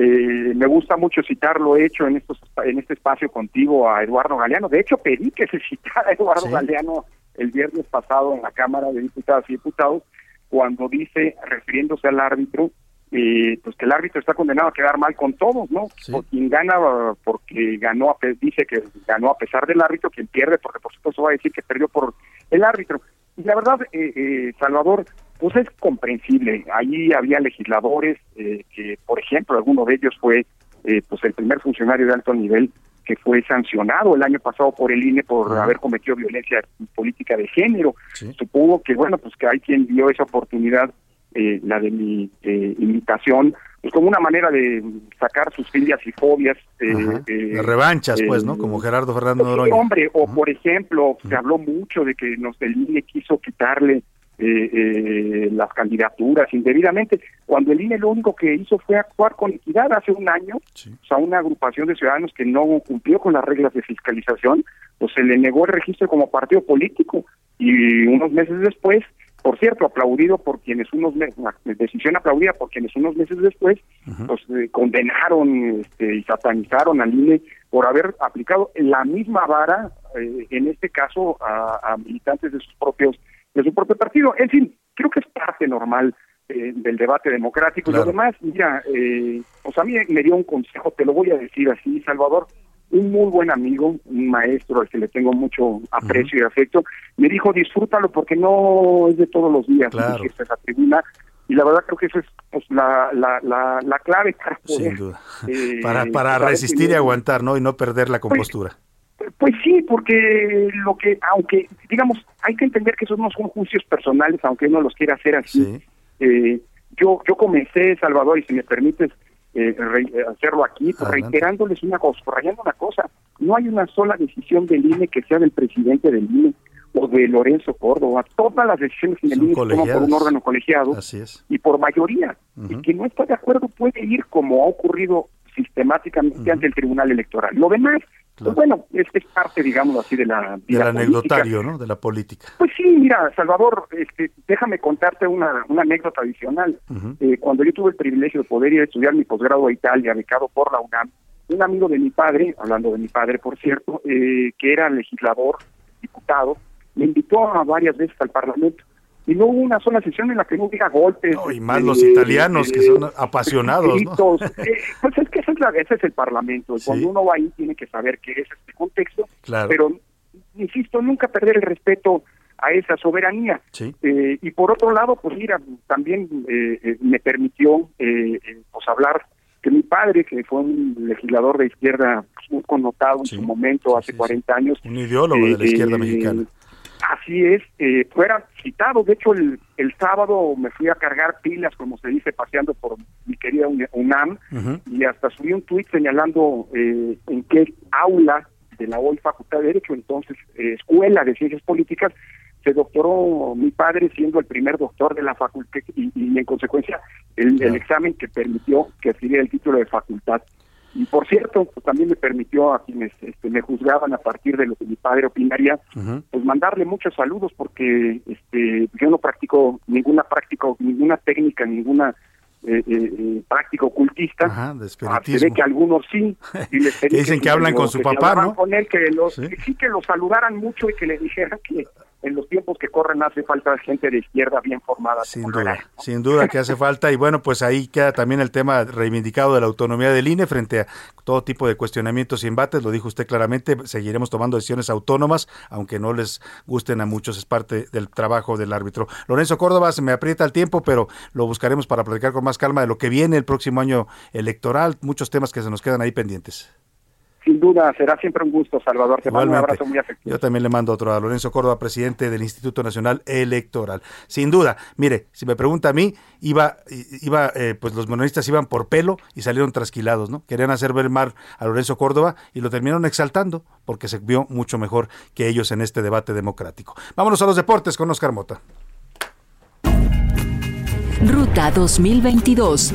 Eh, me gusta mucho citar lo hecho en estos en este espacio contigo a Eduardo Galeano. De hecho, pedí que se citara a Eduardo Sí. Galeano el viernes pasado en la Cámara de Diputadas y Diputados cuando dice, refiriéndose al árbitro, eh, pues que el árbitro está condenado a quedar mal con todos, ¿no? Por quien gana porque ganó, a dice que ganó a pesar del árbitro, quien pierde porque por supuesto va a decir que perdió por el árbitro. Y la verdad, eh, eh, Salvador, pues es comprensible. Allí había legisladores eh, que, por ejemplo, alguno de ellos fue eh, pues el primer funcionario de alto nivel que fue sancionado el año pasado por el INE por haber cometido violencia política de género. Supongo que, bueno, pues que hay quien dio esa oportunidad, eh, la de mi eh, invitación, pues como una manera de sacar sus filias y fobias. eh, eh, revanchas, pues, ¿no? Como Gerardo Fernando Noroña. hombre, o por ejemplo, se habló mucho de que nos el INE quiso quitarle eh, eh, las candidaturas indebidamente, cuando el INE lo único que hizo fue actuar con equidad hace un año, o sea, una agrupación de ciudadanos que no cumplió con las reglas de fiscalización, pues se le negó el registro como partido político y unos meses después, por cierto, aplaudido por quienes unos meses, decisión aplaudida por quienes unos meses después, pues eh, condenaron este, y satanizaron al INE por haber aplicado la misma vara, eh, en este caso, a, a militantes de sus propios de su propio partido. En fin, creo que es parte normal eh, del debate democrático. Y lo demás, mira, eh, sea, a mí me dio un consejo, te lo voy a decir así, Salvador, un muy buen amigo, un maestro al que le tengo mucho aprecio y afecto, me dijo, disfrútalo porque no es de todos los días Claro. a esa tribuna. Y la verdad creo que esa es pues, la, la, la, la clave para poder... Sin duda. eh, Para, resistir y que- aguantar, ¿no? Y no perder la compostura. pues sí, porque lo que, aunque, digamos, hay que entender que esos no son juicios personales, aunque uno los quiera hacer así. Eh, yo, yo comencé, Salvador, y si me permites eh, re- hacerlo aquí, pues, reiterándoles una cosa, subrayando una cosa, no hay una sola decisión del INE que sea del presidente del INE o de Lorenzo Córdoba. Todas las decisiones en el Son INE se toman por un órgano colegiado Así es. y por mayoría. Y que no está de acuerdo puede ir como ha ocurrido sistemáticamente ante el Tribunal Electoral. Lo demás, pues bueno, es, es parte, digamos así, de la Del vida política. anecdotario, ¿no? De la política. Pues sí, mira, Salvador, este, déjame contarte una, una anécdota adicional. Eh, cuando yo tuve el privilegio de poder ir a estudiar mi posgrado a Italia, becado por la UNAM, un amigo de mi padre, hablando de mi padre, por cierto, eh, que era legislador, diputado, me invitó a varias veces al Parlamento. Y no hubo una sola sesión en la que no hubiera golpes. y más eh, los italianos, que son apasionados, ¿no? gritos. Eh, pues es que ese es, la- ese es el Parlamento. y Cuando uno va ahí tiene que saber qué es este contexto. Claro. Pero, insisto, nunca perder el respeto a esa soberanía. Sí. Eh, y por otro lado, pues mira, también eh, me permitió pues hablar que mi padre, que fue un legislador de izquierda pues, muy connotado en su momento, hace 40 años. Un ideólogo de la izquierda mexicana. Así es, eh, fuera citado. De hecho, el, el sábado me fui a cargar pilas, como se dice, paseando por mi querida UNAM, y hasta subí un tuit señalando eh, en qué aula de la hoy Facultad de Derecho, entonces eh, Escuela de Ciencias Políticas, se doctoró mi padre siendo el primer doctor de la facultad y, y en consecuencia el, el examen que permitió que adquiriera el título de facultad. Y por cierto, pues, también me permitió a quienes este, me juzgaban a partir de lo que mi padre opinaría, pues mandarle muchos saludos porque este, yo no practico ninguna práctica, ninguna técnica, ninguna eh, eh, eh, práctica ocultista. Ajá, de Ah, se ve que algunos sí. Y les Que dicen que hablan con su papá, ¿no? Con él, que, los, Sí. que sí que lo saludaran mucho y que le dijeran que en los tiempos que corren hace falta gente de izquierda bien formada. Sin duda, sin duda que hace falta. Y bueno, pues ahí queda también el tema reivindicado de la autonomía del INE frente a todo tipo de cuestionamientos y embates. Lo dijo usted claramente, seguiremos tomando decisiones autónomas, aunque no les gusten a muchos, es parte del trabajo del árbitro. Lorenzo Córdoba, se me aprieta el tiempo, pero lo buscaremos para platicar con más calma de lo que viene el próximo año electoral, muchos temas que se nos quedan ahí pendientes. Sin duda, será siempre un gusto, Salvador. Te mando un abrazo muy afectivo. Yo también le mando otro a Lorenzo Córdoba, presidente del Instituto Nacional Electoral. Sin duda, mire, si me pregunta a mí, iba, iba, eh, pues los mononistas iban por pelo y salieron trasquilados, ¿no? Querían hacer ver mal a Lorenzo Córdoba y lo terminaron exaltando porque se vio mucho mejor que ellos en este debate democrático. Vámonos a los deportes con Oscar Mota. Ruta 2022.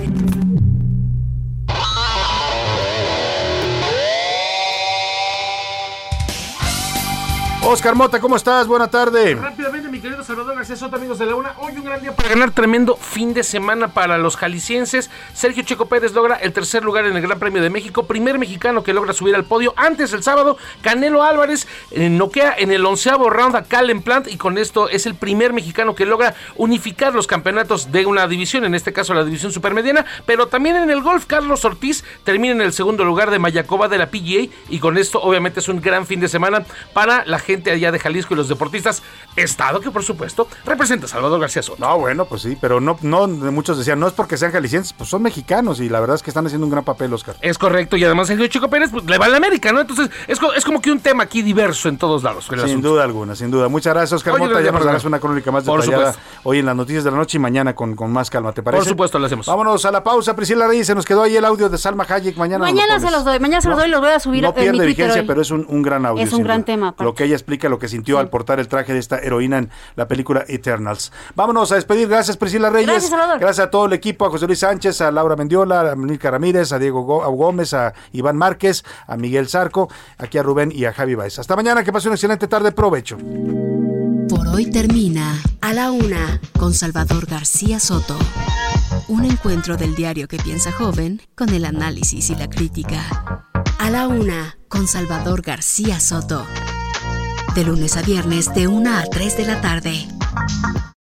Oscar Mota, ¿cómo estás? Buena tarde. Rápidamente, mi querido Salvador García Soto, amigos de la UNA. Hoy un gran día para ganar tremendo fin de semana para los jaliscienses. Sergio Checo Pérez logra el tercer lugar en el Gran Premio de México. Primer mexicano que logra subir al podio. Antes, el sábado, Canelo Álvarez eh, noquea en el onceavo round a Calen Plant. Y con esto es el primer mexicano que logra unificar los campeonatos de una división. En este caso, la división supermediana. Pero también en el golf, Carlos Ortiz termina en el segundo lugar de Mayacoba de la PGA. Y con esto, obviamente, es un gran fin de semana para la gente allá de Jalisco y los deportistas. Estado que, por supuesto, representa a Salvador García Soto. No, bueno, pues sí, pero no, no, muchos decían, no es porque sean jaliscienses, pues son mexicanos y la verdad es que están haciendo un gran papel, Oscar. Es correcto, y además Sergio Chico Pérez pues, le va a la América, ¿no? Entonces, es, es como que un tema aquí diverso en todos lados. Sin asunto. duda alguna, sin duda. Muchas gracias, Oscar Oye, Mota. Ya nos darás una crónica más Por detallada supuesto. hoy en las noticias de la noche y mañana con, con más calma, ¿te parece? Por supuesto, lo hacemos. Vámonos a la pausa. Priscila Reyes, se nos quedó ahí el audio de Salma Hayek. Mañana, lo Mañana se los doy, mañana se los doy y los voy a subir No en mi pierde Twitter vigencia, hoy. pero es un, un gran audio. Es un gran duda. tema, aparte. Lo que ella explica, lo que sintió al portar el traje de esta heroína en la película Eternals. Vámonos a despedir. Gracias, Priscila Reyes. Gracias, Salvador. Gracias a todo el equipo, a José Luis Sánchez, a Laura Mendiola, a Milka Ramírez, a Diego Gómez, a Iván Márquez, a Miguel Zarco, aquí a Rubén y a Javi Baez. Hasta mañana, que pase una excelente tarde. Provecho. Por hoy termina A la Una con Salvador García Soto. Un encuentro del diario que piensa joven con el análisis y la crítica. A la Una con Salvador García Soto. De lunes a viernes de 1 a 3 de la tarde.